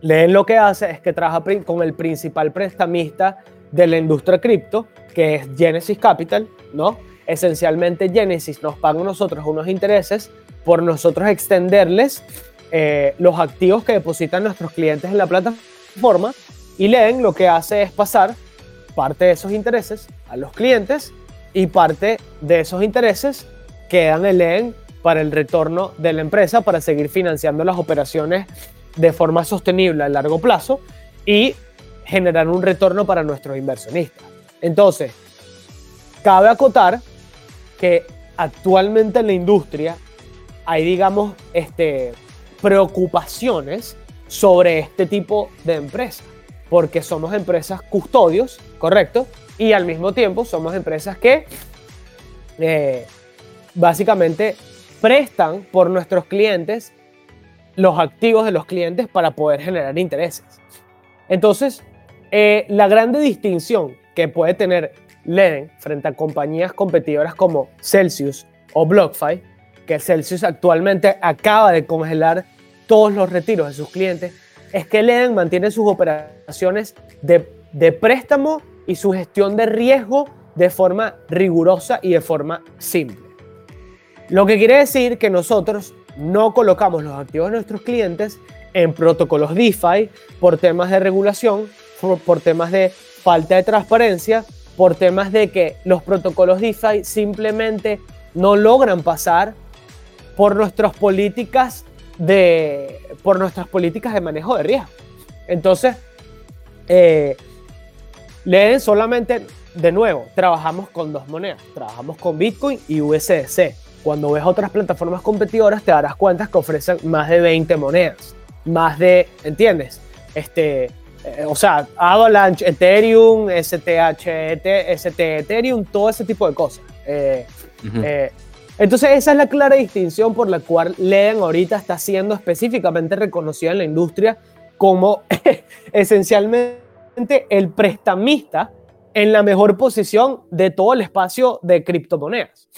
Leden lo que hace es que trabaja con el principal prestamista de la industria cripto, que es Genesis Capital, ¿no? Esencialmente Genesis nos paga a nosotros unos intereses por nosotros extenderles eh, los activos que depositan nuestros clientes en la plataforma y Leen lo que hace es pasar parte de esos intereses a los clientes y parte de esos intereses quedan en LEN para el retorno de la empresa, para seguir financiando las operaciones de forma sostenible a largo plazo y generar un retorno para nuestros inversionistas. Entonces, cabe acotar que actualmente en la industria hay, digamos, este, preocupaciones sobre este tipo de empresas, porque somos empresas custodios, ¿correcto? Y al mismo tiempo somos empresas que eh, básicamente prestan por nuestros clientes los activos de los clientes para poder generar intereses. Entonces, eh, la grande distinción que puede tener Leden frente a compañías competidoras como Celsius o BlockFi, que Celsius actualmente acaba de congelar todos los retiros de sus clientes, es que Leden mantiene sus operaciones de, préstamo y su gestión de riesgo de forma rigurosa y de forma simple. Lo que quiere decir que nosotros no colocamos los activos de nuestros clientes en protocolos DeFi por temas de regulación, por, temas de falta de transparencia, por temas de que los protocolos DeFi simplemente no logran pasar por nuestras políticas de, por nuestras políticas de manejo de riesgo. Entonces, eh, leen solamente, de nuevo, trabajamos con dos monedas, trabajamos con Bitcoin y USDC. Cuando ves otras plataformas competidoras te darás cuenta que ofrecen más de 20 monedas, más de, ¿entiendes? Este, eh, o sea, Avalanche, Ethereum, STH, ST Ethereum, todo ese tipo de cosas. Eh, eh, entonces esa es la clara distinción por la cual Leden ahorita está siendo específicamente reconocida en la industria como (laughs) esencialmente el prestamista en la mejor posición de todo el espacio de criptomonedas.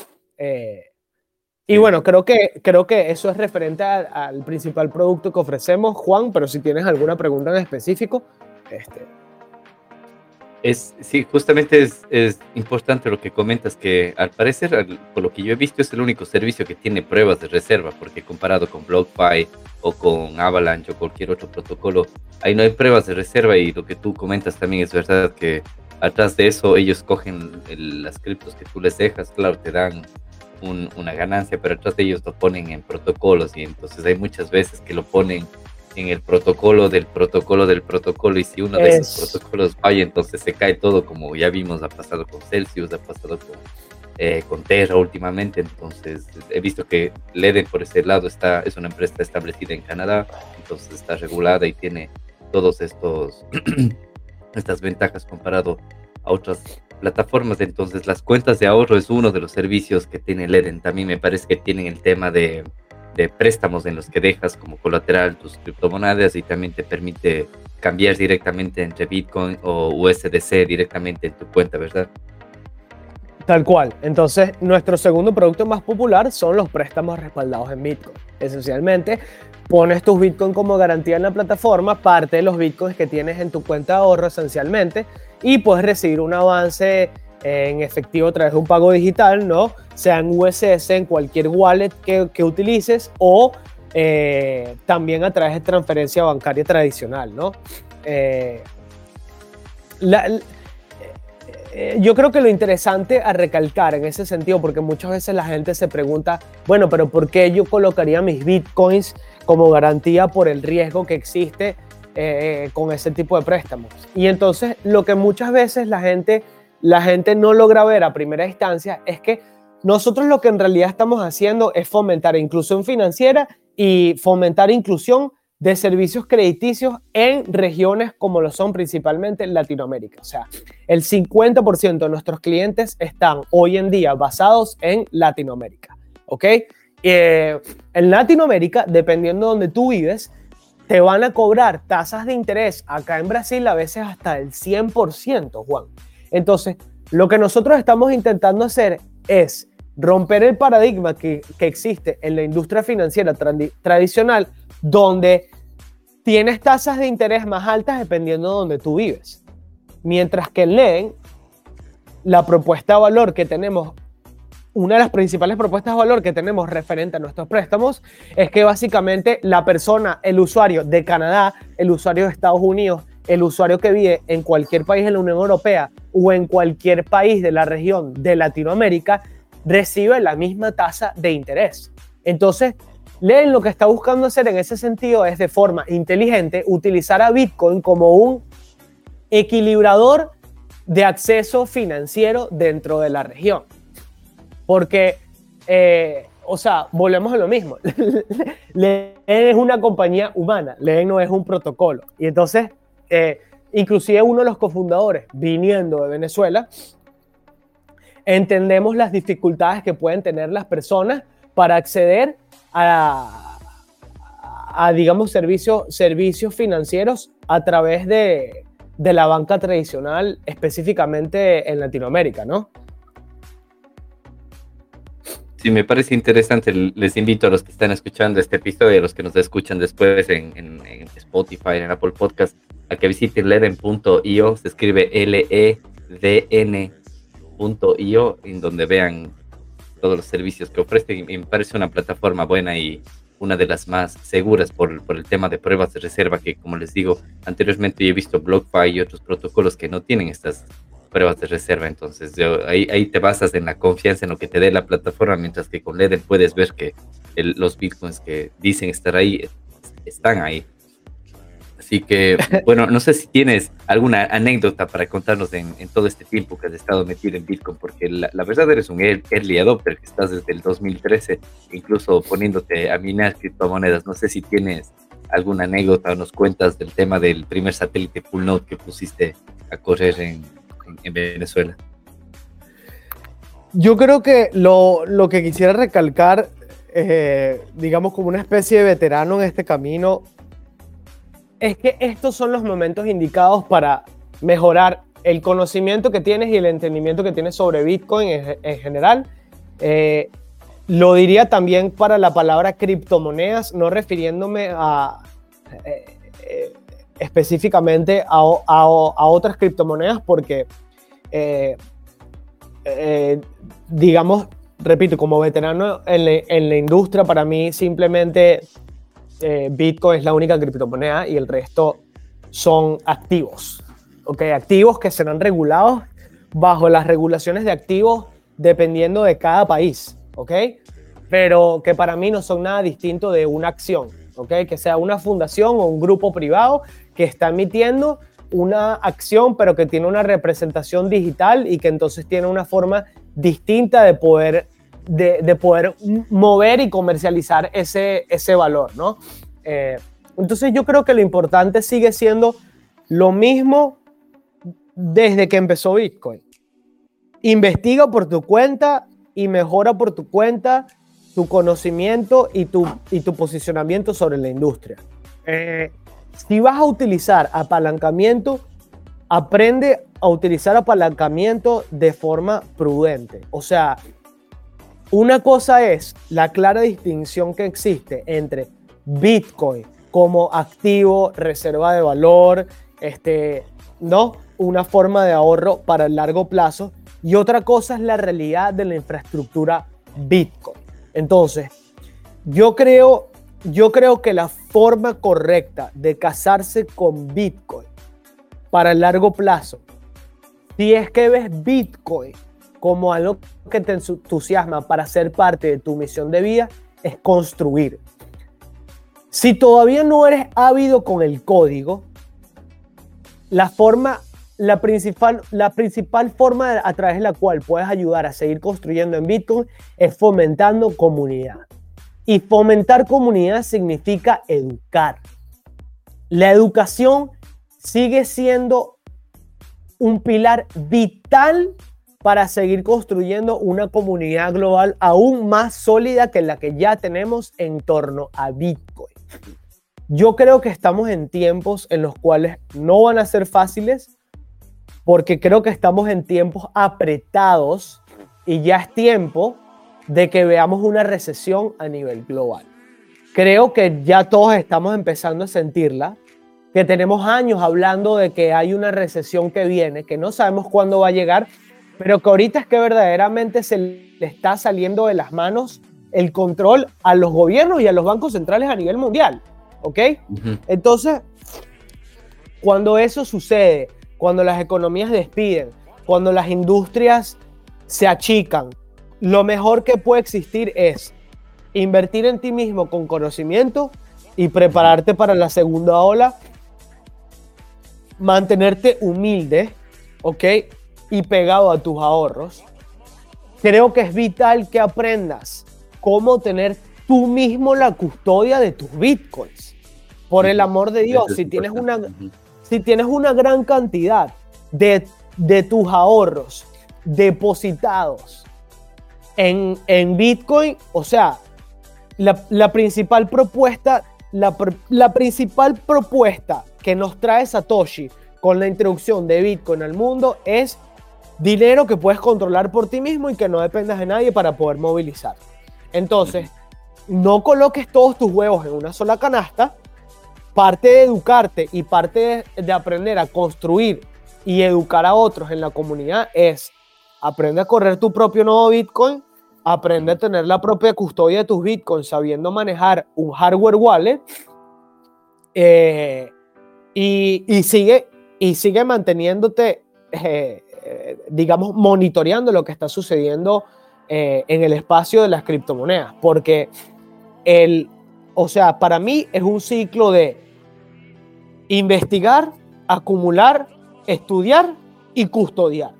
Y bueno, creo que, creo que eso es referente al, principal producto que ofrecemos, Juan, pero si tienes alguna pregunta en específico, este... Es, sí, justamente es, es, importante lo que comentas, que al parecer, por lo que yo he visto, es el único servicio que tiene pruebas de reserva, porque comparado con BlockFi o con Avalanche o cualquier otro protocolo, ahí no hay pruebas de reserva y lo que tú comentas también es verdad que atrás de eso ellos cogen las criptos que tú les dejas, claro, te dan una ganancia, pero de ellos lo ponen en protocolos y entonces hay muchas veces que lo ponen en el protocolo del protocolo del protocolo y si uno de esos protocolos falla, entonces se cae todo como ya vimos, ha pasado con Celsius, ha pasado con, eh, con Terra últimamente, entonces he visto que Leden por ese lado está, es una empresa establecida en Canadá, entonces está regulada y tiene todos estos (clears throat) estas ventajas comparado a otras plataformas. Entonces, las cuentas de ahorro es uno de los servicios que tiene Leden. También me parece que tienen el tema de, de préstamos en los que dejas como colateral tus criptomonedas y también te permite cambiar directamente entre Bitcoin o USDC directamente en tu cuenta, ¿verdad? Tal cual. Entonces, nuestro segundo producto más popular son los préstamos respaldados en Bitcoin. Esencialmente, pones tus Bitcoin como garantía en la plataforma, parte de los Bitcoins que tienes en tu cuenta de ahorro esencialmente, y puedes recibir un avance en efectivo a través de un pago digital, ¿no? Sea en USS, en cualquier wallet que, que utilices o eh, también a través de transferencia bancaria tradicional, ¿no? Eh, eh, yo creo que lo interesante a recalcar en ese sentido, porque muchas veces la gente se pregunta, bueno, pero ¿por qué yo colocaría mis bitcoins como garantía por el riesgo que existe eh, con ese tipo de préstamos. Y entonces lo que muchas veces la gente, la gente no logra ver a primera instancia es que nosotros lo que en realidad estamos haciendo es fomentar inclusión financiera y fomentar inclusión de servicios crediticios en regiones como lo son principalmente en Latinoamérica. O sea, el 50% de nuestros clientes están hoy en día basados en Latinoamérica. ¿Ok? Eh, en Latinoamérica, dependiendo de donde tú vives, te van a cobrar tasas de interés acá en Brasil a veces hasta el 100%, Juan. Entonces, lo que nosotros estamos intentando hacer es romper el paradigma que, existe en la industria financiera tradicional, donde tienes tasas de interés más altas dependiendo de donde tú vives. Mientras que en LEN, la propuesta de valor que tenemos una de las principales propuestas de valor que tenemos referente a nuestros préstamos es que básicamente la persona, el usuario de Canadá, el usuario de Estados Unidos, el usuario que vive en cualquier país de la Unión Europea o en cualquier país de la región de Latinoamérica recibe la misma tasa de interés. Entonces, Leen lo que está buscando hacer en ese sentido es de forma inteligente utilizar a Bitcoin como un equilibrador de acceso financiero dentro de la región. Porque, eh, o sea, volvemos a lo mismo. (laughs) Leen es una compañía humana, Leen no es un protocolo. Y entonces, eh, inclusive uno de los cofundadores, viniendo de Venezuela, entendemos las dificultades que pueden tener las personas para acceder a, digamos, servicios, servicios financieros a través de, de la banca tradicional, específicamente en Latinoamérica, ¿no? Sí, me parece interesante. Les invito a los que están escuchando este episodio y a los que nos escuchan después en, en, en Spotify, en Apple Podcast, a que visiten leden.io. Se escribe L-E-D-N.io, en donde vean todos los servicios que ofrecen y me parece una plataforma buena y una de las más seguras por, por, el tema de pruebas de reserva, que como les digo, anteriormente yo he visto BlockFi y otros protocolos que no tienen estas pruebas de reserva, entonces yo, ahí, ahí te basas en la confianza en lo que te dé la plataforma, mientras que con Leder puedes ver que los bitcoins que dicen estar ahí están ahí. Así que, (laughs) bueno, no sé si tienes alguna anécdota para contarnos en, todo este tiempo que has estado metido en Bitcoin, porque la, verdad eres un early adopter que estás desde el 2013, incluso poniéndote a minar criptomonedas. No sé si tienes alguna anécdota o nos cuentas del tema del primer satélite full node que pusiste a correr en, Venezuela. Yo creo que lo, lo que quisiera recalcar, eh, digamos como una especie de veterano en este camino, es que estos son los momentos indicados para mejorar el conocimiento que tienes y el entendimiento que tienes sobre Bitcoin en, general. Eh, lo diría también para la palabra criptomonedas, no refiriéndome a eh, eh, específicamente a, otras criptomonedas, porque, digamos, repito, como veterano en la industria, para mí simplemente eh, Bitcoin es la única criptomoneda y el resto son activos. ¿ok? Activos que serán regulados bajo las regulaciones de activos dependiendo de cada país. ¿ok? Pero que para mí no son nada distinto de una acción. ¿ok? Que sea una fundación o un grupo privado que está emitiendo una acción pero que tiene una representación digital y que entonces tiene una forma distinta de poder de, poder mover y comercializar ese, ese valor, ¿no? Eh, entonces yo creo que lo importante sigue siendo lo mismo desde que empezó Bitcoin. Investiga por tu cuenta y mejora por tu cuenta tu conocimiento y tu, y tu posicionamiento sobre la industria. Eh, si vas a utilizar apalancamiento, aprende a utilizar apalancamiento de forma prudente. O sea, una cosa es la clara distinción que existe entre Bitcoin como activo, reserva de valor, este, ¿no? Una forma de ahorro para el largo plazo. Y otra cosa es la realidad de la infraestructura Bitcoin. Entonces, yo creo, yo creo que la forma correcta de casarse con Bitcoin para el largo plazo, si es que ves Bitcoin como algo que te entusiasma para ser parte de tu misión de vida es construir. Si todavía no eres ávido con el código, la forma, la principal, la principal forma a través de la cual puedes ayudar a seguir construyendo en Bitcoin es fomentando comunidad. Y fomentar comunidad significa educar. La educación sigue siendo un pilar vital para seguir construyendo una comunidad global aún más sólida que la que ya tenemos en torno a Bitcoin. Yo creo que estamos en tiempos en los cuales no van a ser fáciles porque creo que estamos en tiempos apretados y ya es tiempo de que veamos una recesión a nivel global. Creo que ya todos estamos empezando a sentirla, que tenemos años hablando de que hay una recesión que viene, que no sabemos cuándo va a llegar, pero que ahorita es que verdaderamente se le está saliendo de las manos el control a los gobiernos y a los bancos centrales a nivel mundial. ¿Ok? Entonces, cuando eso sucede, cuando las economías despiden, cuando las industrias se achican, lo mejor que puede existir es invertir en ti mismo con conocimiento y prepararte para la segunda ola, mantenerte humilde, ¿ok? Y pegado a tus ahorros. Creo que es vital que aprendas cómo tener tú mismo la custodia de tus bitcoins. Por el amor de Dios, si tienes una, si tienes una gran cantidad de, de tus ahorros depositados en, en Bitcoin, o sea, la, la principal propuesta, la, la, principal propuesta que nos trae Satoshi con la introducción de Bitcoin al mundo es dinero que puedes controlar por ti mismo y que no dependas de nadie para poder movilizar. Entonces, no coloques todos tus huevos en una sola canasta. Parte de educarte y parte de, aprender a construir y educar a otros en la comunidad es aprende a correr tu propio nodo Bitcoin, aprende a tener la propia custodia de tus Bitcoins sabiendo manejar un hardware wallet eh, y, sigue, y sigue manteniéndote, eh, eh, digamos, monitoreando lo que está sucediendo en el espacio de las criptomonedas, porque el, o sea, para mí es un ciclo de investigar, acumular, estudiar y custodiar.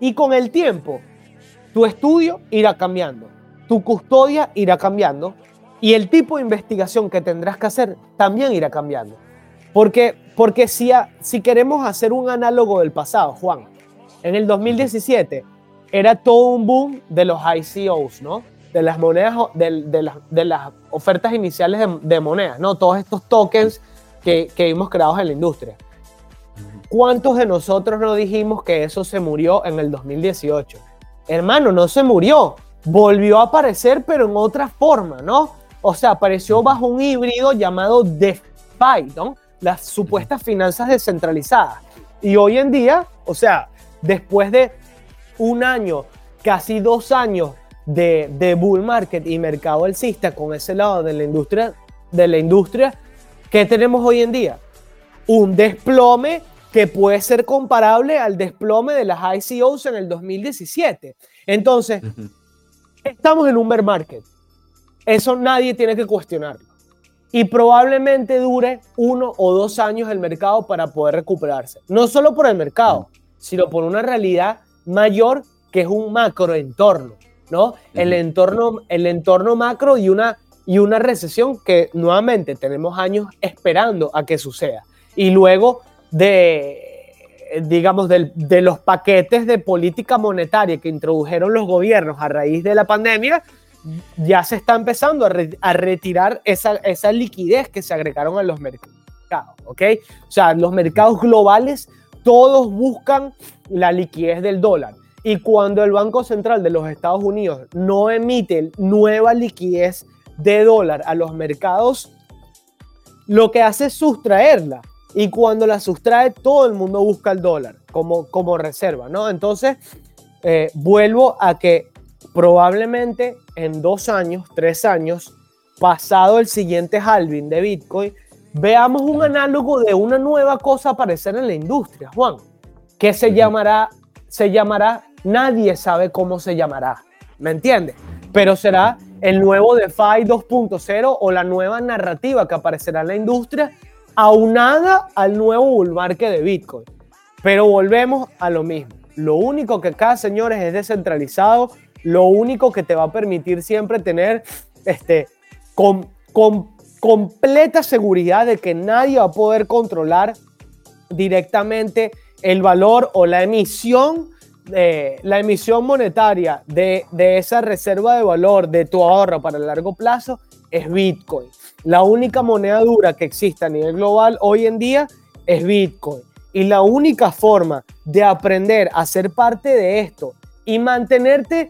Y con el tiempo, tu estudio irá cambiando, tu custodia irá cambiando y el tipo de investigación que tendrás que hacer también irá cambiando. Porque, porque si, si queremos hacer un análogo del pasado, Juan, en el 2017 era todo un boom de los ICOs, ¿no? de las monedas, de, de, las ofertas iniciales de, monedas, ¿no? Todos estos tokens que, que vimos creados en la industria. ¿Cuántos de nosotros no dijimos que eso se murió en el 2018? Hermano, no se murió, volvió a aparecer, pero en otra forma, ¿no? O sea, apareció bajo un híbrido llamado DeFi, ¿no? Las supuestas finanzas descentralizadas. Y hoy en día, o sea, después de un año, casi dos años de, bull market y mercado alcista con ese lado de la industria, de la industria que tenemos hoy en día. Un desplome que puede ser comparable al desplome de las ICOs en el 2017. Entonces, estamos en un bear market. Eso nadie tiene que cuestionarlo. Y probablemente dure uno o dos años el mercado para poder recuperarse. No solo por el mercado, sino por una realidad mayor que es un macroentorno. ¿no? El entorno, el entorno macro y una, y una recesión que nuevamente tenemos años esperando a que suceda. Y luego de, digamos, de, de los paquetes de política monetaria que introdujeron los gobiernos a raíz de la pandemia, ya se está empezando a, a retirar esa, esa, liquidez que se agregaron a los mercados, ¿ok? O sea, los mercados globales, todos buscan la liquidez del dólar. Y cuando el Banco Central de los Estados Unidos no emite nueva liquidez de dólar a los mercados, lo que hace es sustraerla. Y cuando la sustrae, todo el mundo busca el dólar como, como reserva, ¿no? Entonces, eh, vuelvo a que probablemente en dos años, tres años, pasado el siguiente halving de Bitcoin, veamos un análogo de una nueva cosa aparecer en la industria, Juan, que se llamará, se llamará nadie sabe cómo se llamará, ¿me entiendes? Pero será el nuevo DeFi 2.0 o la nueva narrativa que aparecerá en la industria aunada al nuevo bull market de Bitcoin. Pero volvemos a lo mismo. Lo único que acá, señores, es descentralizado. Lo único que te va a permitir siempre tener este, con, completa seguridad de que nadie va a poder controlar directamente el valor o la emisión la emisión monetaria de, esa reserva de valor de tu ahorro para el largo plazo es Bitcoin. La única moneda dura que existe a nivel global hoy en día es Bitcoin. Y la única forma de aprender a ser parte de esto y mantenerte,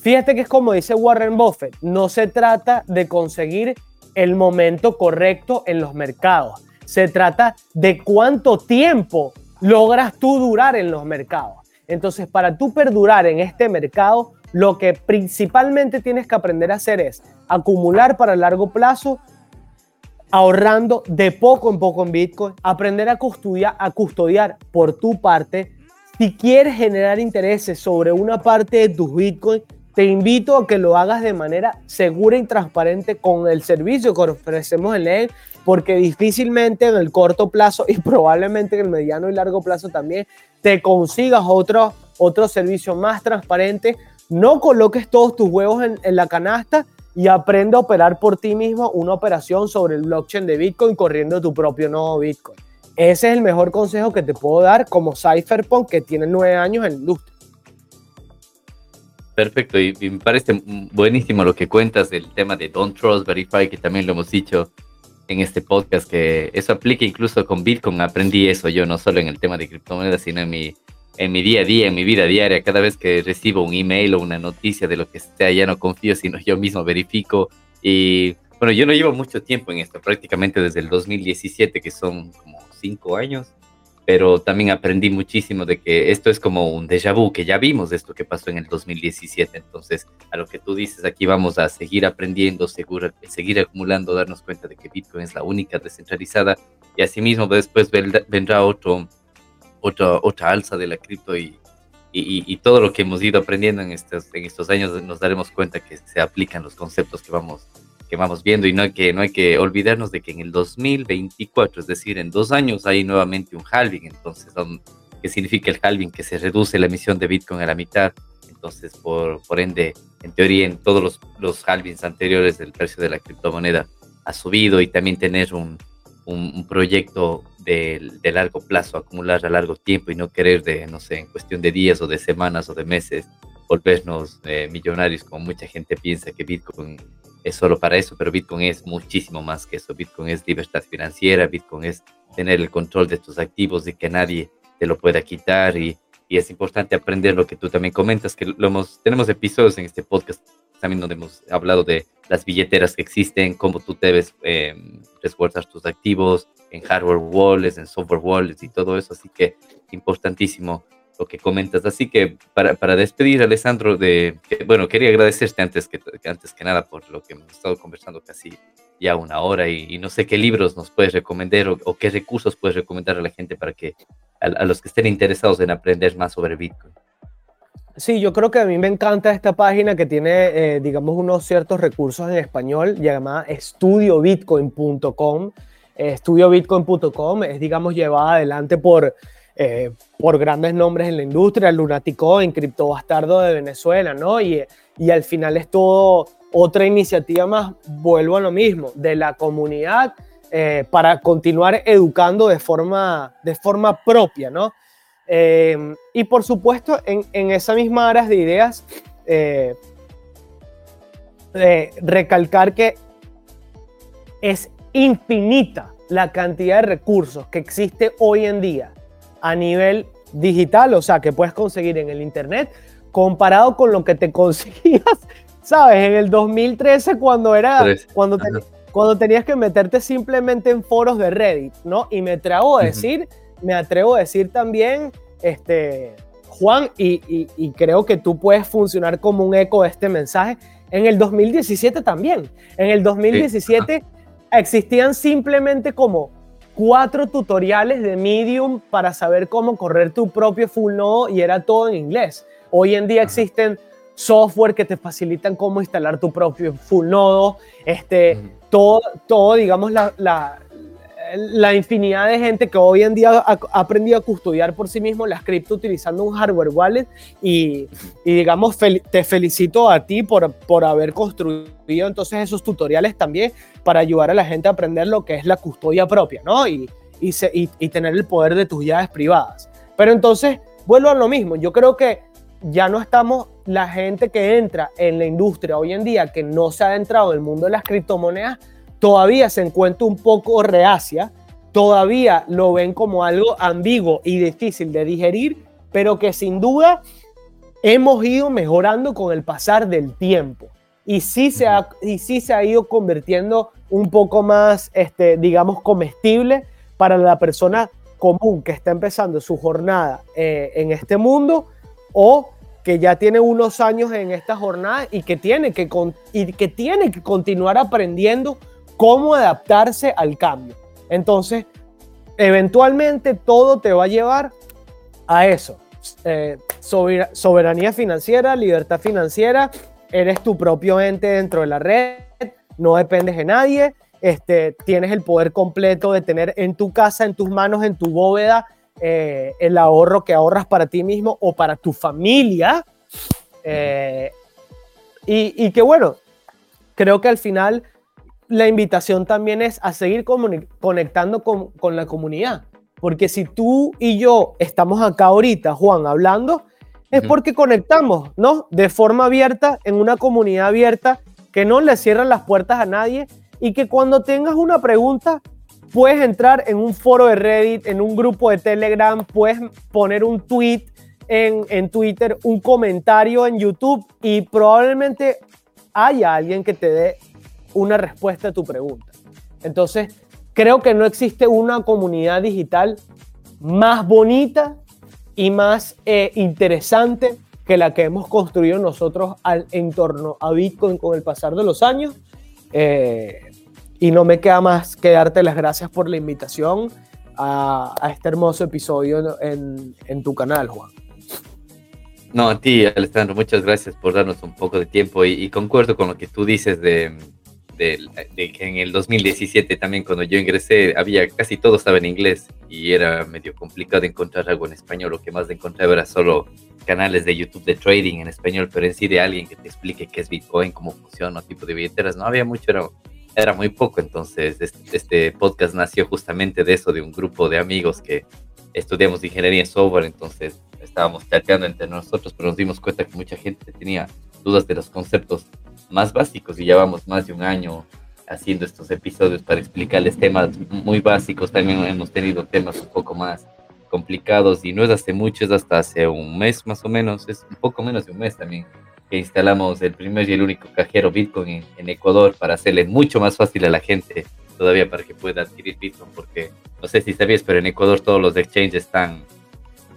fíjate que es como dice Warren Buffett, no se trata de conseguir el momento correcto en los mercados. Se trata de cuánto tiempo logras tú durar en los mercados. Entonces, para tú perdurar en este mercado, lo que principalmente tienes que aprender a hacer es acumular para largo plazo, ahorrando de poco en poco en Bitcoin, aprender a custodiar, a custodiar por tu parte, si quieres generar intereses sobre una parte de tus Bitcoin, te invito a que lo hagas de manera segura y transparente con el servicio que ofrecemos en LEN, porque difícilmente en el corto plazo y probablemente en el mediano y largo plazo también te consigas otro, otro servicio más transparente. No coloques todos tus huevos en, en la canasta y aprende a operar por ti mismo una operación sobre el blockchain de Bitcoin corriendo tu propio nodo Bitcoin. Ese es el mejor consejo que te puedo dar como Cypherpunk que tiene nueve años en la industria. Perfecto, y, me parece buenísimo lo que cuentas del tema de Don't Trust, Verify, que también lo hemos dicho en este podcast, que eso aplica incluso con Bitcoin. Aprendí eso yo, no solo en el tema de criptomonedas, sino en mi, en mi día a día, en mi vida diaria. Cada vez que recibo un email o una noticia de lo que sea, ya no confío, sino yo mismo verifico. Y bueno, yo no llevo mucho tiempo en esto, prácticamente desde el 2017, que son como cinco años pero también aprendí muchísimo de que esto es como un déjà vu, que ya vimos esto que pasó en el 2017. Entonces, a lo que tú dices, aquí vamos a seguir aprendiendo, seguir, seguir acumulando, darnos cuenta de que Bitcoin es la única descentralizada y asimismo después vendrá otro, otra, otra alza de la cripto y, y, y, todo lo que hemos ido aprendiendo en estos, en estos años nos daremos cuenta que se aplican los conceptos que vamos que vamos viendo y no hay que, no hay que olvidarnos de que en el 2024, es decir, en dos años hay nuevamente un halving, entonces, ¿qué significa el halving? Que se reduce la emisión de Bitcoin a la mitad, entonces, por, por ende, en teoría, en todos los, los halvings anteriores del precio de la criptomoneda ha subido y también tener un, un, proyecto de, de, largo plazo, acumular a largo tiempo y no querer de, no sé, en cuestión de días o de semanas o de meses, volvernos eh, millonarios como mucha gente piensa que Bitcoin es solo para eso, pero Bitcoin es muchísimo más que eso. Bitcoin es libertad financiera, Bitcoin es tener el control de tus activos y que nadie te lo pueda quitar y, y es importante aprender lo que tú también comentas, que lo hemos, tenemos episodios en este podcast también donde hemos hablado de las billeteras que existen, cómo tú debes eh, resguardar tus activos en hardware wallets, en software wallets y todo eso, así que importantísimo lo que comentas. Así que para, para despedir, Alessandro, de, bueno, quería agradecerte antes que, antes que nada por lo que hemos estado conversando casi ya una hora y, no sé qué libros nos puedes recomendar o, qué recursos puedes recomendar a la gente para que a, los que estén interesados en aprender más sobre Bitcoin. Sí, yo creo que a mí me encanta esta página que tiene, eh, digamos, unos ciertos recursos en español llamada estudiobitcoin.com. estudiobitcoin.com es, digamos, llevada adelante por eh, por grandes nombres en la industria, Lunatico, en Cripto Bastardo de Venezuela, ¿no? Y, y al final es todo otra iniciativa más, vuelvo a lo mismo, de la comunidad eh, para continuar educando de forma, de forma propia, ¿no? Eh, y por supuesto, en, en esa misma área de ideas, recalcar que es infinita la cantidad de recursos que existe hoy en día a nivel digital, o sea, que puedes conseguir en el Internet, comparado con lo que te (laughs) conseguías, ¿sabes? En el 2013 cuando era, cuando, cuando tenías que meterte simplemente en foros de Reddit, ¿no? Y me atrevo a decir, me atrevo a decir también, este, Juan, y, y, creo que tú puedes funcionar como un eco de este mensaje, en el 2017 también. En el 2017 existían simplemente como cuatro tutoriales de Medium para saber cómo correr tu propio full nodo y era todo en inglés. Hoy en día existen software que te facilitan cómo instalar tu propio full nodo, este, todo, todo, digamos, la, la, la, infinidad de gente que hoy en día ha, aprendido a custodiar por sí mismo las cripto utilizando un hardware wallet y, digamos, te felicito a ti por, por haber construido entonces esos tutoriales también para ayudar a la gente a aprender lo que es la custodia propia, ¿no? Y, y, y, tener el poder de tus llaves privadas. Pero entonces, vuelvo a lo mismo, yo creo que ya no estamos, la gente que entra en la industria hoy en día, que no se ha entrado en el mundo de las criptomonedas, todavía se encuentra un poco reacia, todavía lo ven como algo ambiguo y difícil de digerir, pero que sin duda hemos ido mejorando con el pasar del tiempo. Y sí se ha, y sí se ha ido convirtiendo un poco más, este, digamos, comestible para la persona común que está empezando su jornada eh, en este mundo o que ya tiene unos años en esta jornada y que tiene que, y que, tiene que continuar aprendiendo cómo adaptarse al cambio. Entonces, eventualmente todo te va a llevar a eso. eh, soberanía financiera, libertad financiera, eres tu propio ente dentro de la red, no dependes de nadie, este, tienes el poder completo de tener en tu casa, en tus manos, en tu bóveda, eh, el ahorro que ahorras para ti mismo o para tu familia. Eh, y, que bueno, creo que al final la invitación también es a seguir conectando con, con, la comunidad. Porque si tú y yo estamos acá ahorita, Juan, hablando, es porque conectamos, ¿no? De forma abierta, en una comunidad abierta, que no le cierran las puertas a nadie y que cuando tengas una pregunta puedes entrar en un foro de Reddit, en un grupo de Telegram, puedes poner un tweet en, en Twitter, un comentario en YouTube y probablemente haya alguien que te dé una respuesta a tu pregunta. Entonces, creo que no existe una comunidad digital más bonita y más eh, interesante que la que hemos construido nosotros al, en torno a Bitcoin con el pasar de los años. Eh, y no me queda más que darte las gracias por la invitación a, este hermoso episodio en, tu canal, Juan. No, a ti, Alessandro, muchas gracias por darnos un poco de tiempo y, concuerdo con lo que tú dices de, que en el 2017 también cuando yo ingresé había casi todo estaba en inglés y era medio complicado encontrar algo en español. Lo que más encontraba era solo canales de YouTube de trading en español, pero en sí de alguien que te explique qué es Bitcoin, cómo funciona, tipo de billeteras. No había mucho, era era muy poco, entonces este, podcast nació justamente de eso, de un grupo de amigos que estudiamos ingeniería en software, entonces estábamos chateando entre nosotros, pero nos dimos cuenta que mucha gente tenía dudas de los conceptos más básicos y llevamos más de un año haciendo estos episodios para explicarles temas muy básicos, también hemos tenido temas un poco más complicados y no es hace mucho, es hasta hace un mes más o menos, es un poco menos de un mes también que instalamos el primer y el único cajero Bitcoin en, Ecuador para hacerle mucho más fácil a la gente todavía para que pueda adquirir Bitcoin, porque no sé si sabías, pero en Ecuador todos los exchanges están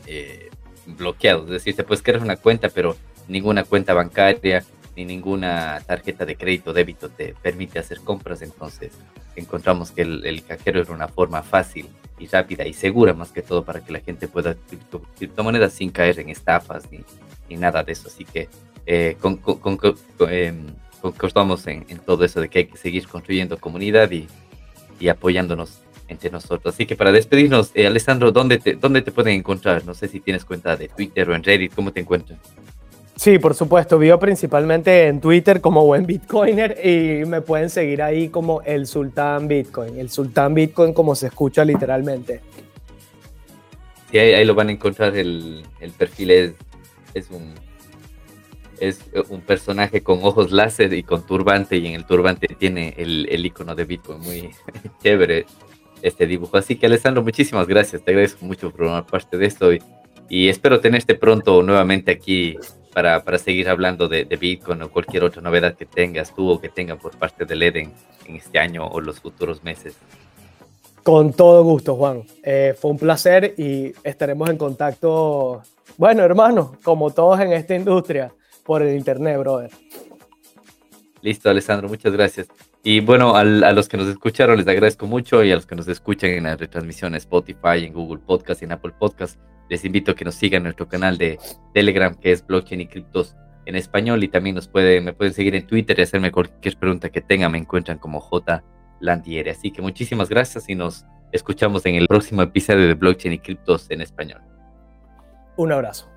eh, bloqueados, es decir, te puedes crear una cuenta, pero ninguna cuenta bancaria ni ninguna tarjeta de crédito débito te permite hacer compras, entonces encontramos que el, cajero era una forma fácil y rápida y segura más que todo para que la gente pueda adquirir criptomonedas sin caer en estafas ni, nada de eso, así que eh, con, em, concordamos en, todo eso de que hay que seguir construyendo comunidad y, apoyándonos entre nosotros. Así que para despedirnos, eh, Alessandro, ¿dónde te, ¿dónde te pueden encontrar? No sé si tienes cuenta de Twitter o en Reddit, ¿cómo te encuentran? Sí, por supuesto, vivo principalmente en Twitter como buen Bitcoiner y me pueden seguir ahí como el Sultán Bitcoin, el Sultán Bitcoin como se escucha literalmente. Sí, ahí, lo van a encontrar, el, el perfil es, es un es eh, un personaje con ojos láser y con turbante y en el turbante tiene el, el icono de Bitcoin. Muy (laughs) chévere este dibujo. Así que Alessandro, muchísimas gracias. Te agradezco mucho por formar parte de esto y, y espero tenerte pronto nuevamente aquí para, para seguir hablando de, de, Bitcoin o cualquier otra novedad que tengas tú o que tengan por parte del Eden en este año o los futuros meses. Con todo gusto, Juan. Eh, fue un placer y estaremos en contacto, bueno, hermano, como todos en esta industria por el internet, brother. Listo, Alessandro, muchas gracias. Y bueno, a los que nos escucharon les agradezco mucho y a los que nos escuchan en la retransmisión Spotify, en Google Podcast y en Apple Podcast, les invito a que nos sigan en nuestro canal de Telegram que es Blockchain y Criptos en español y también nos pueden, me pueden seguir en Twitter y hacerme cualquier pregunta que tengan, me encuentran como J Landiere. Así que muchísimas gracias y nos escuchamos en el próximo episodio de Blockchain y Criptos en español. Un abrazo.